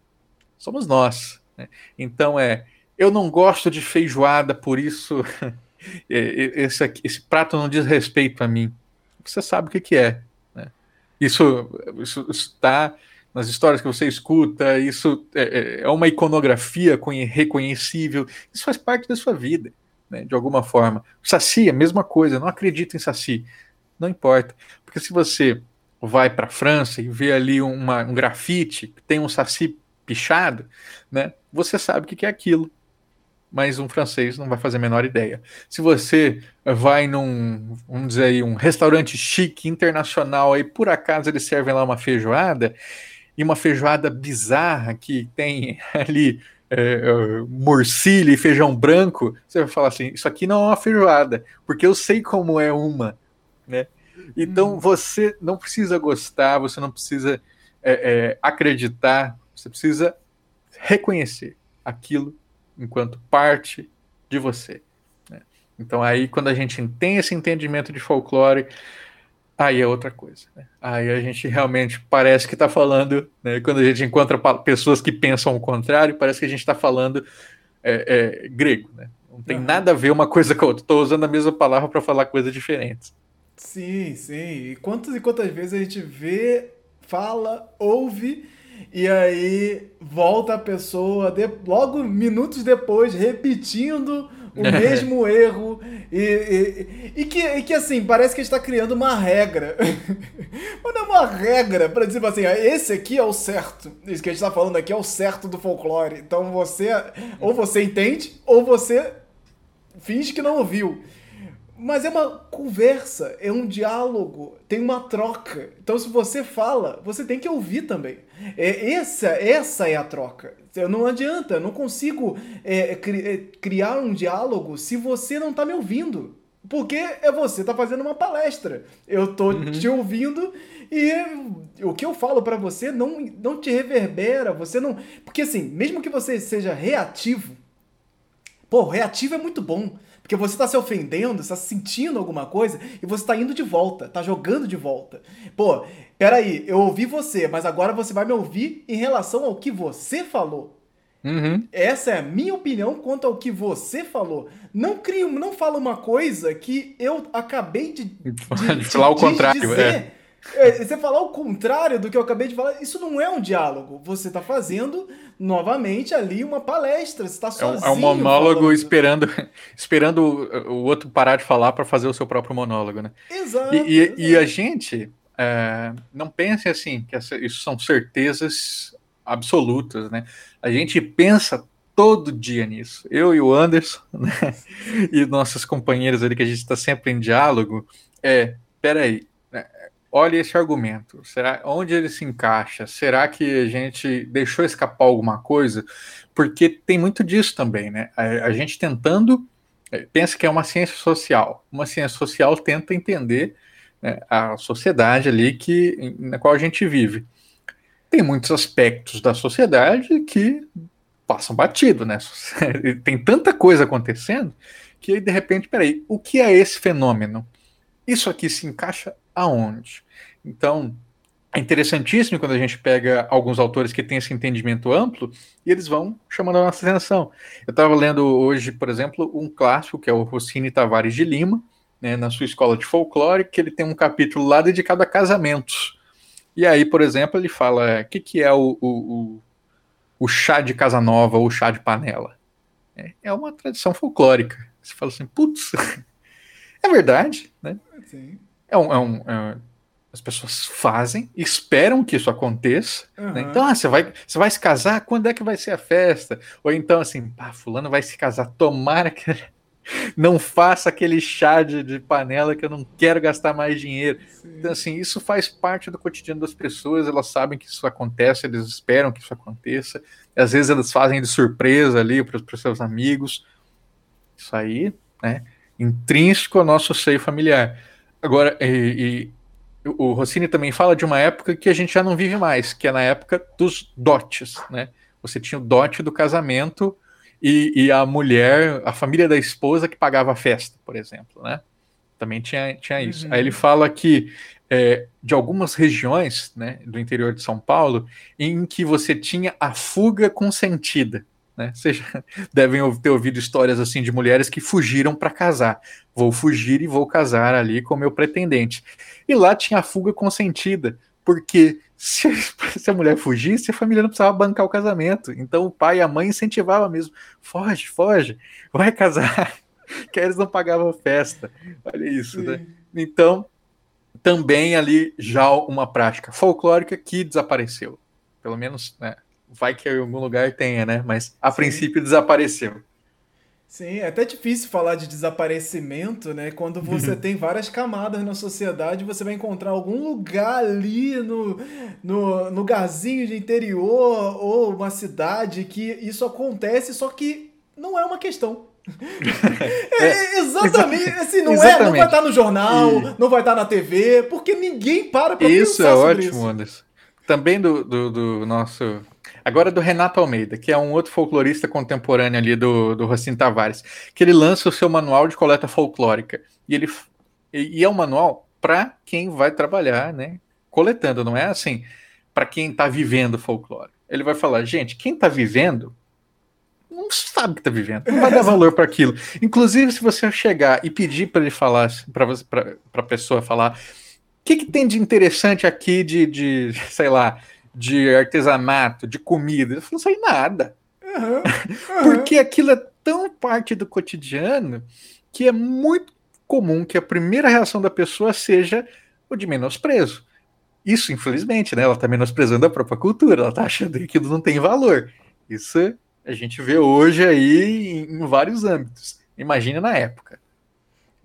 somos nós. Né? Então é: eu não gosto de feijoada, por isso *laughs* esse, esse prato não diz respeito a mim. Você sabe o que, que é. Né? Isso está nas histórias que você escuta, isso é, é, é uma iconografia reconhecível, isso faz parte da sua vida né, de alguma forma. Saci, a mesma coisa, não acredito em Saci. Não importa. Porque se você vai para a França e vê ali uma, um grafite que tem um Saci pichado, né, você sabe o que é aquilo. mas um francês não vai fazer a menor ideia. Se você vai num, vamos dizer aí, um restaurante chique, internacional, aí por acaso eles servem lá uma feijoada, e uma feijoada bizarra que tem *laughs* ali é, morcilha e feijão branco, você vai falar assim, isso aqui não é uma feijoada, porque eu sei como é uma, né? Então hum. você não precisa gostar, você não precisa é, é, acreditar, você precisa reconhecer aquilo enquanto parte de você. Né? Então aí quando a gente tem esse entendimento de folclore, aí é outra coisa. Né? Aí a gente realmente parece que está falando, né? quando a gente encontra pessoas que pensam o contrário, parece que a gente está falando é, é, grego. Né? Não tem uhum. nada a ver uma coisa com a outra. Estou usando a mesma palavra para falar coisas diferentes. Sim, sim. E quantas e quantas vezes a gente vê, fala, ouve e aí volta a pessoa de, logo minutos depois repetindo o mesmo *laughs* erro e, e, e, que, e que assim, parece que a gente está criando uma regra. *laughs* Mas não é uma regra para dizer assim, ah, esse aqui é o certo. Isso que a gente está falando aqui é o certo do folclore. Então você, ou você entende, ou você finge que não ouviu. Mas é uma conversa, é um diálogo, tem uma troca. Então, se você fala, você tem que ouvir também. É, essa, essa é a troca. Não adianta, eu não consigo é, cri, é, criar um diálogo se você não está me ouvindo. Porque é você tá fazendo uma palestra. Eu tô uhum. te ouvindo e o que eu falo para você não, não te reverbera, você não. Porque assim, mesmo que você seja reativo, pô, reativo é muito bom. Porque você está se ofendendo, está sentindo alguma coisa e você está indo de volta, está jogando de volta. Pô, peraí, eu ouvi você, mas agora você vai me ouvir em relação ao que você falou. Uhum. Essa é a minha opinião quanto ao que você falou. Não crio, não fala uma coisa que eu acabei de, de, de *laughs* falar o contrário. Dizer. É. É, você falar o contrário do que eu acabei de falar, isso não é um diálogo. Você está fazendo novamente ali uma palestra. Você está sozinho. É um, é um monólogo falando. esperando, *laughs* esperando o, o, outro parar de falar para fazer o seu próprio monólogo, né? Exato. E, e, exato. e a gente é, não pense assim que essa, isso são certezas absolutas, né? A gente pensa todo dia nisso. Eu e o Anderson, *laughs* né? E nossos companheiros ali que a gente está sempre em diálogo. É, peraí, olha esse argumento. Será onde ele se encaixa? Será que a gente deixou escapar alguma coisa? Porque tem muito disso também, né? A, a gente tentando é, pensa que é uma ciência social. Uma ciência social tenta entender né, a sociedade ali que na qual a gente vive. Tem muitos aspectos da sociedade que passam batido, né? *laughs* Tem tanta coisa acontecendo que de repente, peraí, o que é esse fenômeno? Isso aqui se encaixa aonde? Então, é interessantíssimo quando a gente pega alguns autores que têm esse entendimento amplo e eles vão chamando a nossa atenção. Eu estava lendo hoje, por exemplo, um clássico que é o Rossini Tavares de Lima, né, na sua escola de folclore, que ele tem um capítulo lá dedicado a casamentos. E aí, por exemplo, ele fala o que, que é o, o, o chá de casa nova ou chá de panela. É, é uma tradição folclórica. Você fala assim, putz, *laughs* é verdade, né? Sim. É um, é um, é, as pessoas fazem, esperam que isso aconteça. Uhum. Né? Então, ah, você vai, você vai se casar? Quando é que vai ser a festa? Ou então, assim, pá, fulano vai se casar, tomara que *laughs* não faça aquele chá de, de, panela que eu não quero gastar mais dinheiro. Sim. Então, assim, isso faz parte do cotidiano das pessoas, elas sabem que isso acontece, eles esperam que isso aconteça. Às vezes elas fazem de surpresa ali para os seus amigos. Isso aí, né? Intrínseco ao nosso seio familiar. Agora, e, e, o Rossini também fala de uma época que a gente já não vive mais, que é na época dos dotes, né? Você tinha o dote do casamento e, e a mulher, a família da esposa que pagava a festa, por exemplo, né? Também tinha, tinha isso. Uhum. Aí ele fala que é, de algumas regiões né, do interior de São Paulo em que você tinha a fuga consentida. Né? Vocês *laughs* devem ter ouvido histórias assim de mulheres que fugiram para casar. Vou fugir e vou casar ali com meu pretendente. E lá tinha a fuga consentida, porque se, *laughs* se, a mulher fugisse, a família não precisava bancar o casamento. Então o pai e a mãe incentivavam mesmo: foge, foge, vai casar. *laughs* que eles não pagavam festa. Olha isso, né? Sim. né? Então, também ali já uma prática folclórica que desapareceu. Pelo menos, né? Vai que em algum lugar tenha, né? Mas a Sim. princípio desapareceu. Sim, é até difícil falar de desaparecimento, né? Quando você *laughs* tem várias camadas na sociedade, você vai encontrar algum lugar ali no, no, no lugarzinho de interior ou uma cidade que isso acontece, só que não é uma questão. *laughs* É, é, exatamente, assim, não, exatamente. É, não vai estar no jornal, e... não vai estar na TV, porque ninguém para pra isso pensar é ótimo, isso. Anderson. Também do, do, do nosso Agora do Renato Almeida, que é um outro folclorista contemporâneo ali do, do Racine Tavares, que ele lança o seu manual de coleta folclórica. E ele e é um manual para quem vai trabalhar, né? Coletando, não é assim para quem está vivendo folclore. Ele vai falar, gente, quem está vivendo não sabe que está vivendo, não vai dar *laughs* valor para aquilo. Inclusive, se você chegar e pedir para ele falar, para a pessoa falar, que, que tem de interessante aqui de, de *laughs* sei lá, de artesanato, de comida. Eu não sei nada. Uhum, uhum. *laughs* Porque aquilo é tão parte do cotidiano que é muito comum que a primeira reação da pessoa seja o de menosprezo. Isso, infelizmente, né? Ela está menosprezando a própria cultura, ela está achando que aquilo não tem valor. Isso a gente vê hoje aí em, em vários âmbitos. Imagina na época.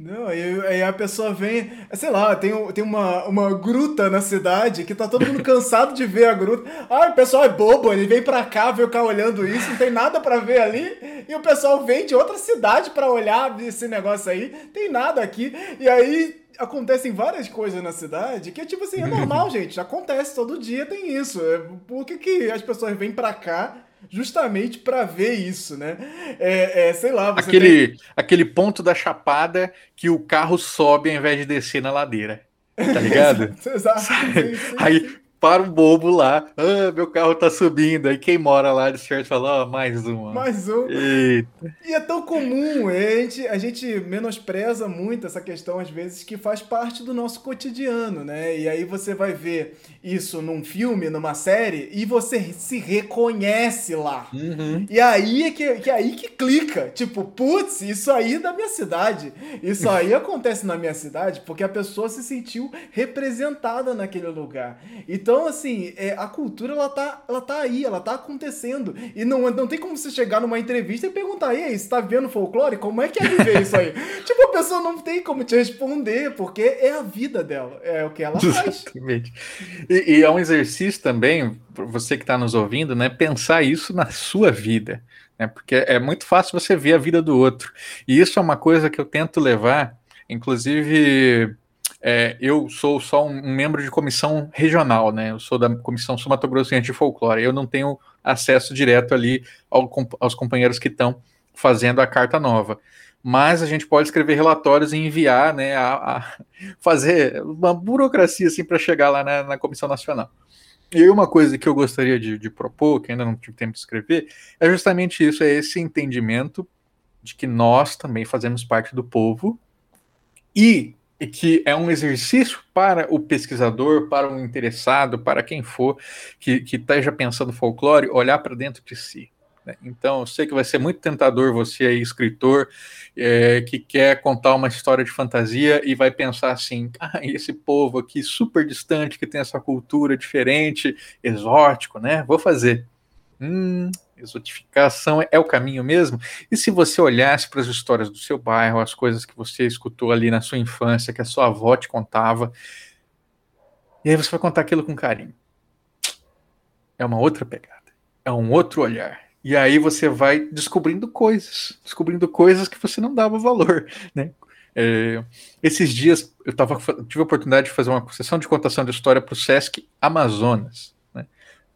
Não, aí, aí, a pessoa vem, sei lá, tem, tem uma, uma gruta na cidade que tá todo mundo *laughs* cansado de ver a gruta. Ah, o pessoal é bobo, ele vem pra cá, veio cá olhando isso, não tem nada para ver ali. E o pessoal vem de outra cidade para olhar esse negócio aí, tem nada aqui. E aí acontecem várias coisas na cidade que é tipo assim, é *laughs* normal, gente, acontece todo dia, tem isso. É, por que, que as pessoas vêm pra cá? Justamente para ver isso, né? É, é, sei lá. aquele, tem... aquele ponto da chapada que o carro sobe ao invés de descer na ladeira. Tá ligado? *laughs* Exato. Sim, sim. Aí para um bobo lá. Ah, meu carro tá subindo. Aí quem mora lá de certo fala, ó, oh, mais um. Mais um. Eita. E é tão comum, a gente, a gente menospreza muito essa questão, às vezes, que faz parte do nosso cotidiano, né? E aí você vai ver isso num filme, numa série, e você se reconhece lá. Uhum. E aí é que, que é aí que clica. Tipo, putz, isso aí é da minha cidade. Isso aí *laughs* acontece na minha cidade porque a pessoa se sentiu representada naquele lugar. Então, então, assim, é, a cultura, ela tá, ela tá aí, ela tá acontecendo. E não, não tem como você chegar numa entrevista e perguntar, e aí, você tá vendo folclore? Como é que é viver isso aí? *laughs* tipo, a pessoa não tem como te responder, porque é a vida dela, é o que ela faz. Exatamente. E, e é um exercício também, você que está nos ouvindo, né, pensar isso na sua vida. Né, porque é muito fácil você ver a vida do outro. E isso é uma coisa que eu tento levar, inclusive é, eu sou só um, membro de comissão regional, né? Eu sou da comissão Sul Grossense de Folclore. Eu não tenho acesso direto ali ao, aos companheiros que estão fazendo a carta nova. Mas a gente pode escrever relatórios e enviar, né? A, a *laughs* fazer uma burocracia assim para chegar lá na, na, comissão nacional. E uma coisa que eu gostaria de, de propor, que ainda não tive tempo de escrever, é justamente isso: é esse entendimento de que nós também fazemos parte do povo e e que é um exercício para o pesquisador, para o interessado, para quem for que, que esteja pensando folclore, olhar para dentro de si. Né? Então, eu sei que vai ser muito tentador você aí, escritor, é, que quer contar uma história de fantasia e vai pensar assim: *laughs* ah, esse povo aqui super distante, que tem essa cultura diferente, exótico, né? Vou fazer. Hum, exotificação é o caminho mesmo? E se você olhasse para as histórias do seu bairro, as coisas que você escutou ali na sua infância, que a sua avó te contava, e aí você vai contar aquilo com carinho. É uma outra pegada, é um outro olhar. E aí você vai descobrindo coisas, descobrindo coisas que você não dava valor, né? É, esses dias eu tava, tive a oportunidade de fazer uma sessão de contação de história para o Sesc Amazonas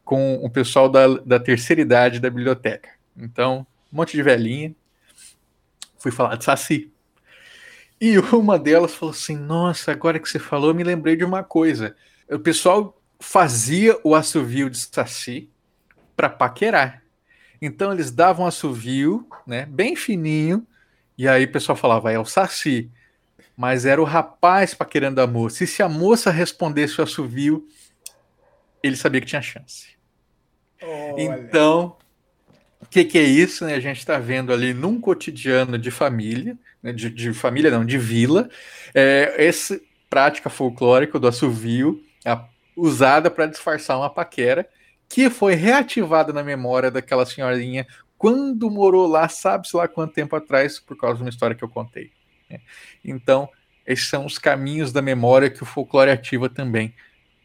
com o pessoal da, da terceira idade da biblioteca. Então, um monte de velhinha. Fui falar de Saci. E *laughs* uma delas falou assim: Nossa, agora que você falou, me lembrei de uma coisa. O pessoal fazia o assovio de Saci para paquerar. Então eles davam assovio, né, bem fininho, e aí o pessoal falava, é o Saci. Mas era o rapaz paquerando a moça. E se a moça respondesse o assovio, ele sabia que tinha chance. Então, o que, que, é isso? Né? A gente está vendo ali num cotidiano de família, né? de, de, família não, de vila, é, essa prática folclórica do assovio a, usada para disfarçar uma paquera que foi reativada na memória daquela senhorinha quando morou lá, sabe-se lá quanto tempo atrás, por causa de uma história que eu contei. Né? Então, esses são os caminhos da memória que o folclore ativa também.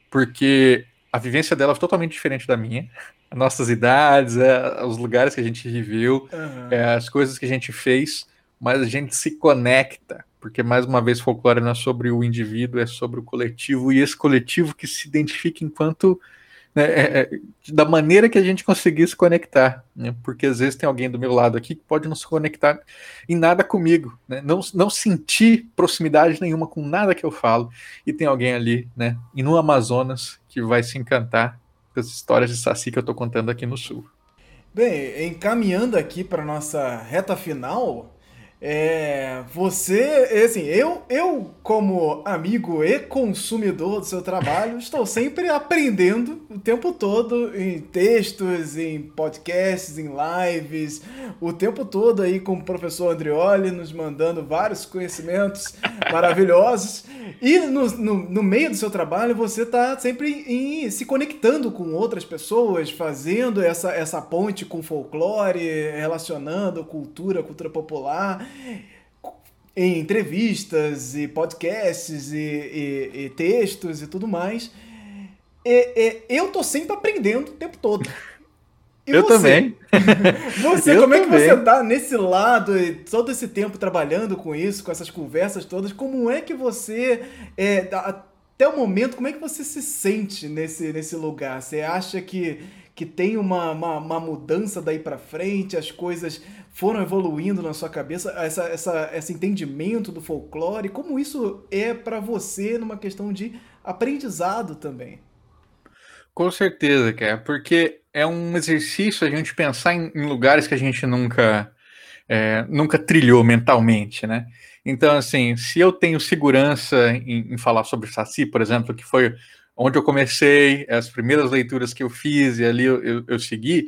Porque a vivência dela é totalmente diferente da minha. Nossas idades, é, os lugares que a gente viveu, uhum. é, as coisas que a gente fez, mas a gente se conecta. Porque, mais uma vez, folclore não é sobre o indivíduo, é sobre o coletivo, e esse coletivo que se identifica enquanto né, é, é, da maneira que a gente conseguir se conectar, né, porque às vezes tem alguém do meu lado aqui que pode não se conectar em nada comigo, né, não, não sentir proximidade nenhuma com nada que eu falo, e tem alguém ali, né, e no Amazonas que vai se encantar com as histórias de Saci que eu estou contando aqui no Sul. Bem, encaminhando aqui para nossa reta final, é, você, assim, eu, eu como amigo e consumidor do seu trabalho, estou sempre aprendendo o tempo todo em textos, em podcasts, em lives, o tempo todo aí com o professor Andrioli nos mandando vários conhecimentos *laughs* maravilhosos. E no, no, no meio do seu trabalho você está sempre em, se conectando com outras pessoas, fazendo essa, essa ponte com folclore, relacionando cultura, cultura popular em entrevistas e podcasts e, e, e textos e tudo mais. E, eu tô sempre aprendendo o tempo todo. *laughs* E eu você? também. *laughs* Você, eu como também. é que você tá nesse lado, todo esse tempo trabalhando com isso, com essas conversas todas? Como é que você, é, até o momento, como é que você se sente nesse, nesse lugar? Você acha que, que tem uma, uma, uma mudança daí para frente, as coisas foram evoluindo na sua cabeça, essa, essa, esse entendimento do folclore, como isso é para você numa questão de aprendizado também? Com certeza, cara, porque é um exercício a gente pensar em, em lugares que a gente nunca, é, nunca trilhou mentalmente, né? Então, assim, se eu tenho segurança em, em falar sobre Saci, por exemplo, que foi onde eu comecei, as primeiras leituras que eu fiz e ali eu, eu, eu segui,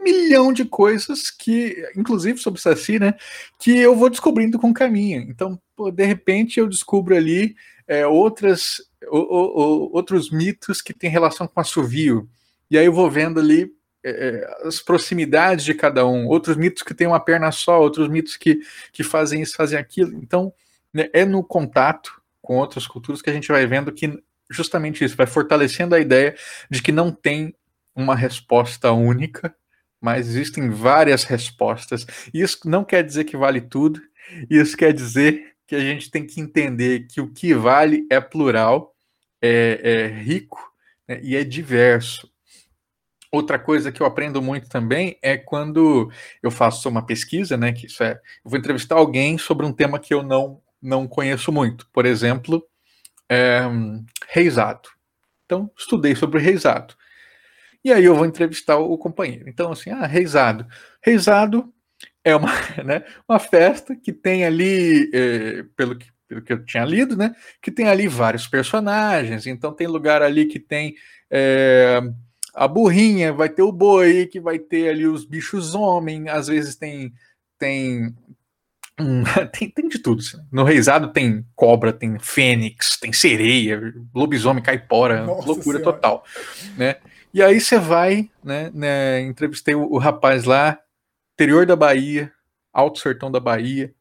milhão de coisas que, inclusive sobre Saci, né, que eu vou descobrindo com o caminho. Então, pô, de repente eu descubro ali é, outras, o, o, outros mitos que têm relação com assovio. E aí eu vou vendo ali é, é, as proximidades de cada um, outros mitos que têm uma perna só, outros mitos que, que fazem isso, fazem aquilo. Então, né, é no contato com outras culturas que a gente vai vendo que justamente isso vai fortalecendo a ideia de que não tem uma resposta única mas existem várias respostas. Isso não quer dizer que vale tudo, isso quer dizer que a gente tem que entender que o que vale é plural, é, é rico né, e é diverso. Outra coisa que eu aprendo muito também é quando eu faço uma pesquisa, né? Que isso é, eu vou entrevistar alguém sobre um tema que eu não não conheço muito. Por exemplo, é, reisado. Então, estudei sobre reisado. E aí eu vou entrevistar o, companheiro. Então, assim, ah, reisado. Reisado é uma, *laughs* né, uma festa que tem ali, é, pelo, que, pelo que eu tinha lido, né, que tem ali vários personagens. Então tem lugar ali que tem é, a burrinha, vai ter o boi, que vai ter ali os bichos homem, às vezes tem tem *laughs* tem, tem de tudo. Assim. No Reisado tem cobra, tem fênix, tem sereia, lobisomem caipora, Nossa loucura senhora. total, né? E aí você vai, né, né entrevistei o, o, rapaz lá, interior da Bahia, Alto Sertão da Bahia,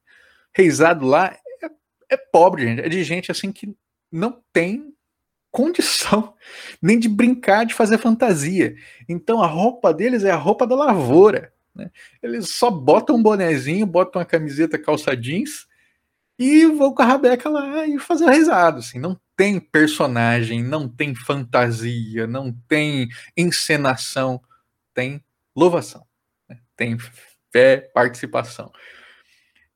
reizado lá, é, é pobre, gente, é de gente assim que não tem condição *laughs* nem de brincar de fazer fantasia. Então a roupa deles é a roupa da lavoura. Né? Eles só botam um bonezinho, botam uma camiseta, calça jeans e vão com a rabeca lá e fazer risada. Assim. Não tem personagem, não tem fantasia, não tem encenação, tem louvação, né? tem fé, participação.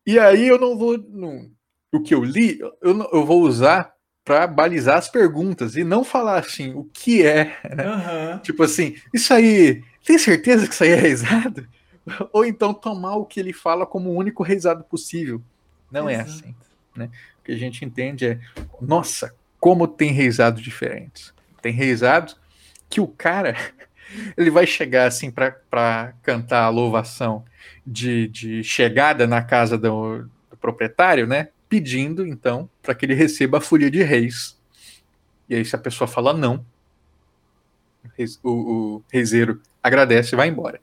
E aí eu não vou. Não, o que eu li, eu, eu vou usar para balizar as perguntas e não falar assim, o que é. Né? Uhum. Tipo assim, isso aí, tem certeza que isso aí é risado? *laughs* Ou então tomar o que ele fala como o único risado possível. Não é Exato. é assim. Né? O que a gente entende é, nossa, como tem reisados diferentes. Tem reisados que o cara *laughs* ele vai chegar assim para cantar a louvação de, de chegada na casa do, do proprietário, né? Pedindo então para que ele receba a folia de reis. E aí, se a pessoa fala não, o, o reiseiro agradece e vai embora.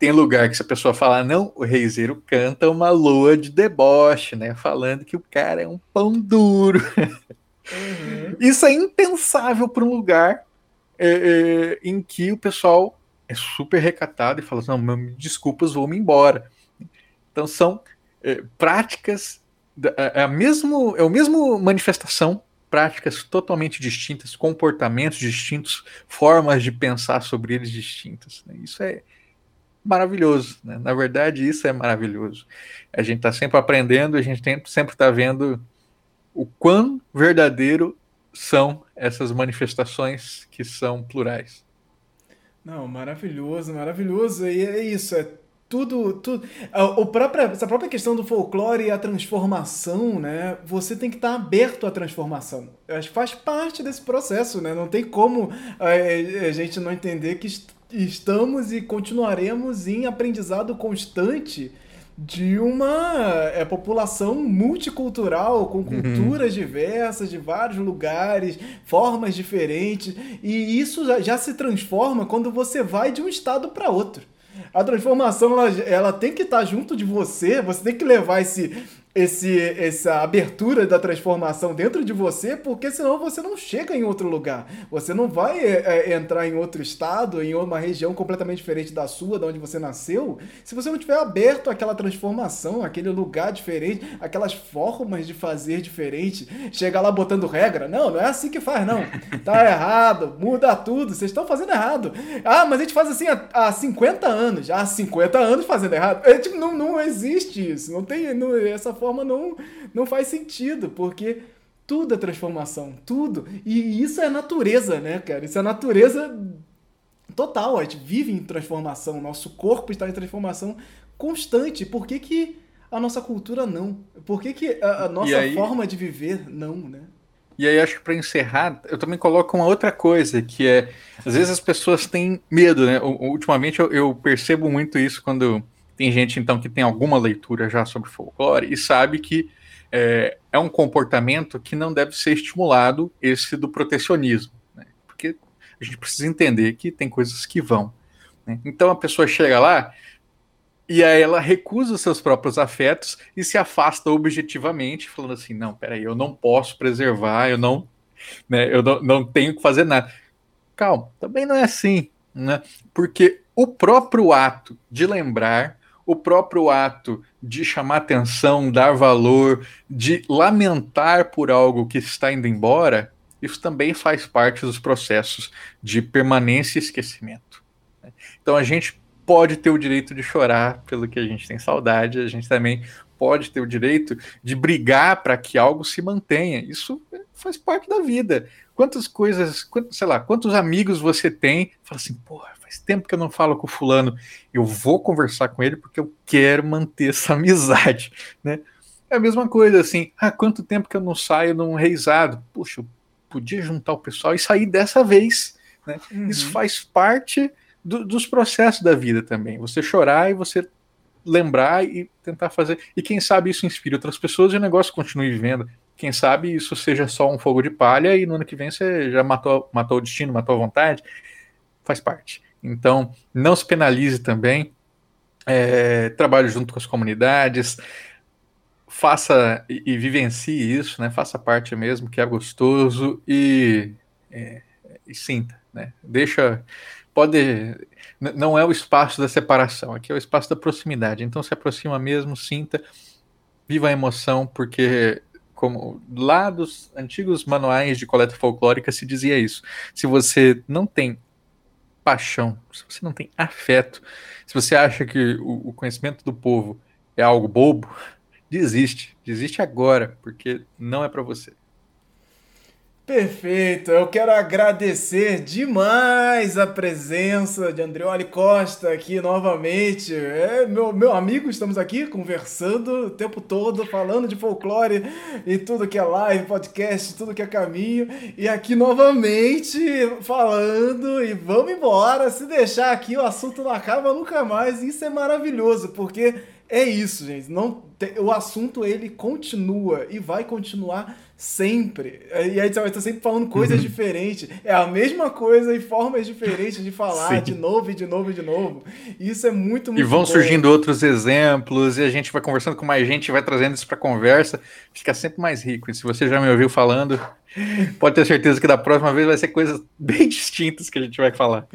Tem lugar que se a pessoa falar, não, o reizeiro canta uma lua de deboche, né? Falando que o cara é um pão duro. Uhum. Isso é impensável para um lugar é, é, em que o pessoal é super recatado e fala assim, não, desculpas, vou-me embora. Então são é, práticas, é, é, a mesmo, é o mesmo manifestação, práticas totalmente distintas, comportamentos distintos, formas de pensar sobre eles distintas. Né? Isso é maravilhoso. Né? Na verdade, isso é maravilhoso. A gente está sempre aprendendo, a gente tem, sempre está vendo o quão verdadeiro são essas manifestações que são plurais. Não, maravilhoso, maravilhoso. E é isso, é tudo, tudo. O própria, essa própria questão do folclore e a transformação, né? Você tem que estar aberto à transformação. Acho que faz parte desse processo, né? Não tem como a, a gente não entender que estamos e continuaremos em aprendizado constante de uma é, população multicultural, com uhum. culturas uhum. diversas, de vários lugares, formas diferentes, e isso já, já se transforma quando você vai de um estado para outro. A transformação ela, ela tem que estar junto de você, você tem que levar esse, esse, essa abertura da transformação dentro de você, porque senão você não chega em outro lugar. Você não vai é, é, entrar em outro estado, em uma região completamente diferente da sua, de onde você nasceu, se você não tiver aberto àquela transformação, aquele lugar diferente, aquelas formas de fazer diferente. Chegar lá botando regra. Não, não é assim que faz, não. *laughs* Tá errado, muda tudo, vocês estão fazendo errado. Ah, mas a gente faz assim há, há 50 anos. Há 50 anos fazendo errado. É, tipo, não, não existe isso. Não tem não, essa forma não, não faz sentido, porque tudo é transformação, tudo. E isso é natureza, né, cara? Isso é natureza total. A gente vive em transformação, nosso corpo está em transformação constante. Por que, que a nossa cultura não? Por que, que a, a nossa aí, forma de viver não, né? E aí, acho que para encerrar, eu também coloco uma outra coisa, que é, às vezes as pessoas têm medo, né? Ultimamente eu, eu percebo muito isso quando tem gente, então, que tem alguma leitura já sobre folclore e sabe que é, é um comportamento que não deve ser estimulado, esse do protecionismo. Né? Porque a gente precisa entender que tem coisas que vão. Né? Então a pessoa chega lá e aí ela recusa os seus próprios afetos e se afasta objetivamente, falando assim: não, peraí, eu não posso preservar, eu não, né, eu não, não tenho que fazer nada. Calma, também não é assim, né? Porque o próprio ato de lembrar o próprio ato de chamar atenção, dar valor, de lamentar por algo que está indo embora, isso também faz parte dos processos de permanência e esquecimento. Então a gente pode ter o direito de chorar pelo que a gente tem saudade, a gente também pode ter o direito de brigar para que algo se mantenha. Isso faz parte da vida. Quantas coisas, sei lá, quantos amigos você tem? Fala assim, porra, faz tempo que eu não falo com fulano, eu vou conversar com ele porque eu quero manter *laughs* essa amizade, né? É a mesma coisa assim, ah, quanto tempo que eu não saio num reizado? Puxa, eu podia juntar o pessoal e sair dessa vez, né? Uhum. Isso faz parte do, dos processos da vida também. Você chorar e você lembrar e tentar fazer. E quem sabe isso inspire outras pessoas e o negócio continue vivendo. Quem sabe isso seja só um fogo de palha e no ano que vem você já matou, matou o destino, matou a vontade. Faz parte. Então, não se penalize também. É, trabalhe junto com as comunidades, faça e, e, vivencie isso, né? Faça parte mesmo, que é gostoso e, é, e sinta, né? Deixa, pode, não é o espaço da separação, aqui é o espaço da proximidade. Então se aproxima mesmo, sinta, viva a emoção, porque como lá dos antigos manuais de coleta folclórica se dizia isso. Se você não tem paixão, se você não tem afeto, se você acha que o, o conhecimento do povo é algo bobo, desiste. Desiste agora, porque não é para você. Perfeito, eu quero agradecer demais a presença de Andreoli Costa aqui novamente. É meu, meu amigo, estamos aqui conversando o tempo todo, falando de folclore e tudo que é live, podcast, tudo que é caminho. E aqui novamente falando e vamos embora. Se deixar aqui, o assunto não acaba nunca mais. Isso é maravilhoso, porque é isso, gente. Não, o assunto ele continua e vai continuar sempre. E aí você vai estar sempre falando coisas uhum. diferentes. É a mesma coisa e formas diferentes de falar Sim. de novo e de novo e de novo. Isso é muito, muito E vão bom. surgindo outros exemplos e a gente vai conversando com mais gente, vai trazendo isso para conversa, fica sempre mais rico. E se você já me ouviu falando, pode ter certeza que da próxima vez vai ser coisas bem *laughs* distintas que a gente vai falar.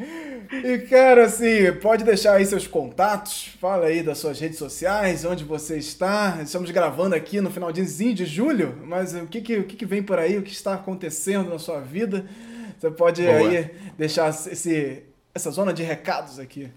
E, cara, assim, pode deixar aí seus contatos, fala aí das suas redes sociais, onde você está. Estamos gravando aqui no finalzinho de julho, mas o que, que, o que, que vem por aí, o que está acontecendo na sua vida? Você pode Boa. aí deixar esse, essa zona de recados aqui.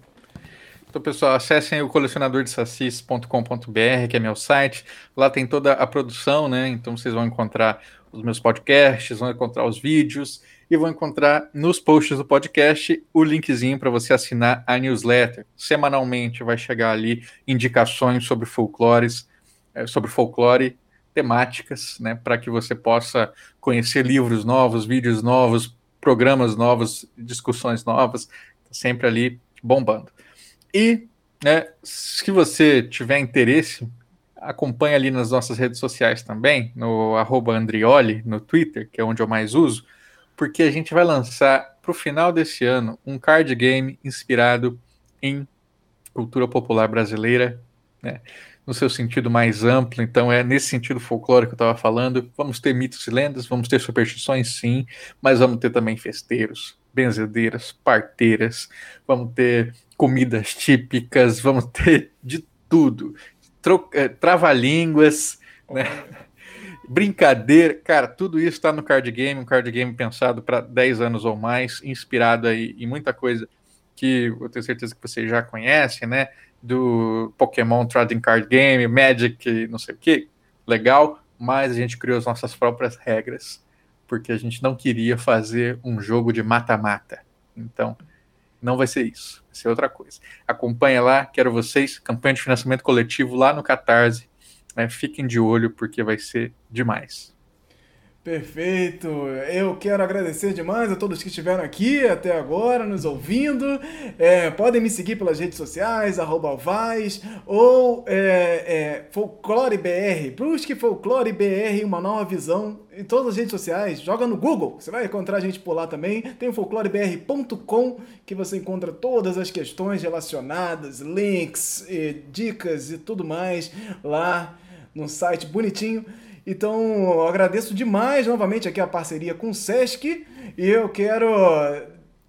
Então, pessoal, acessem o colecionadordesacis.com.br, que é meu site. Lá tem toda a produção, né? Então vocês vão encontrar os meus podcasts, vão encontrar os vídeos e vão encontrar nos posts do podcast o linkzinho para você assinar a newsletter. Semanalmente vai chegar ali indicações sobre folclores, eh, sobre folclore, temáticas, né, para que você possa conhecer livros novos, vídeos novos, programas novos, discussões novas, tá sempre ali bombando. E né, se você tiver interesse, acompanhe ali nas nossas redes sociais também, no Andrioli, no Twitter, que é onde eu mais uso porque a gente vai lançar para o final desse ano um card game inspirado em cultura popular brasileira, né? no seu sentido mais amplo. Então, é nesse sentido folclórico que eu estava falando. Vamos ter mitos e lendas, vamos ter superstições, sim, mas vamos ter também festeiros, benzedeiras, parteiras, vamos ter comidas típicas, vamos ter de tudo. Eh, trava-línguas, né? Brincadeira, cara, tudo isso está no card game, um card game pensado para 10 anos ou mais, inspirado aí em muita coisa que eu tenho certeza que você já conhece, né? Do Pokémon Trading Card Game, Magic, não sei o que, legal, mas a gente criou as nossas próprias regras, porque a gente não queria fazer um jogo de mata-mata. Então, não vai ser isso, vai ser outra coisa. Acompanha lá, quero vocês, campanha de financiamento coletivo lá no Catarse, né? Fiquem de olho porque vai ser demais. Perfeito. Eu quero agradecer demais a todos que estiveram aqui até agora, nos ouvindo. É, podem me seguir pelas redes sociais, Alvaz, ou é, é, FolcloreBR. Busque FolcloreBR, uma nova visão em todas as redes sociais. Joga no Google, você vai encontrar a gente por lá também. Tem o folclorebr.com, que você encontra todas as questões relacionadas, links, e dicas e tudo mais lá no site bonitinho. Então, eu agradeço demais novamente aqui a parceria com o Sesc e eu quero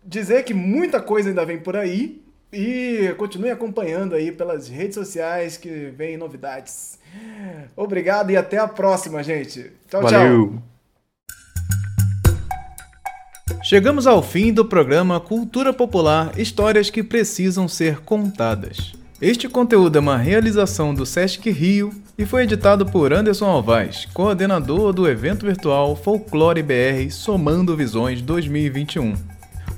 dizer que muita coisa ainda vem por aí e continue acompanhando aí pelas redes sociais que vem novidades. Obrigado e até a próxima, gente. Tchau, Valeu. tchau. Chegamos ao fim do programa Cultura Popular Histórias que Precisam Ser Contadas. Este conteúdo é uma realização do Sesc Rio e foi editado por Anderson Alvaz, coordenador do evento virtual Folclore BR Somando Visões 2021.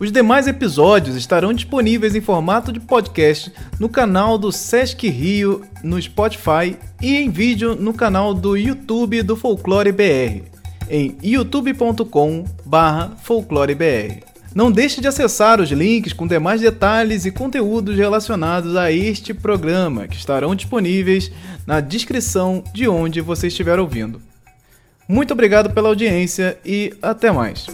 Os demais episódios estarão disponíveis em formato de podcast no canal do Sesc Rio no Spotify e em vídeo no canal do YouTube do Folclore BR, em youtube.com/folclorebr. Não deixe de acessar os links com demais detalhes e conteúdos relacionados a este programa, que estarão disponíveis na descrição de onde você estiver ouvindo. Muito obrigado pela audiência e até mais.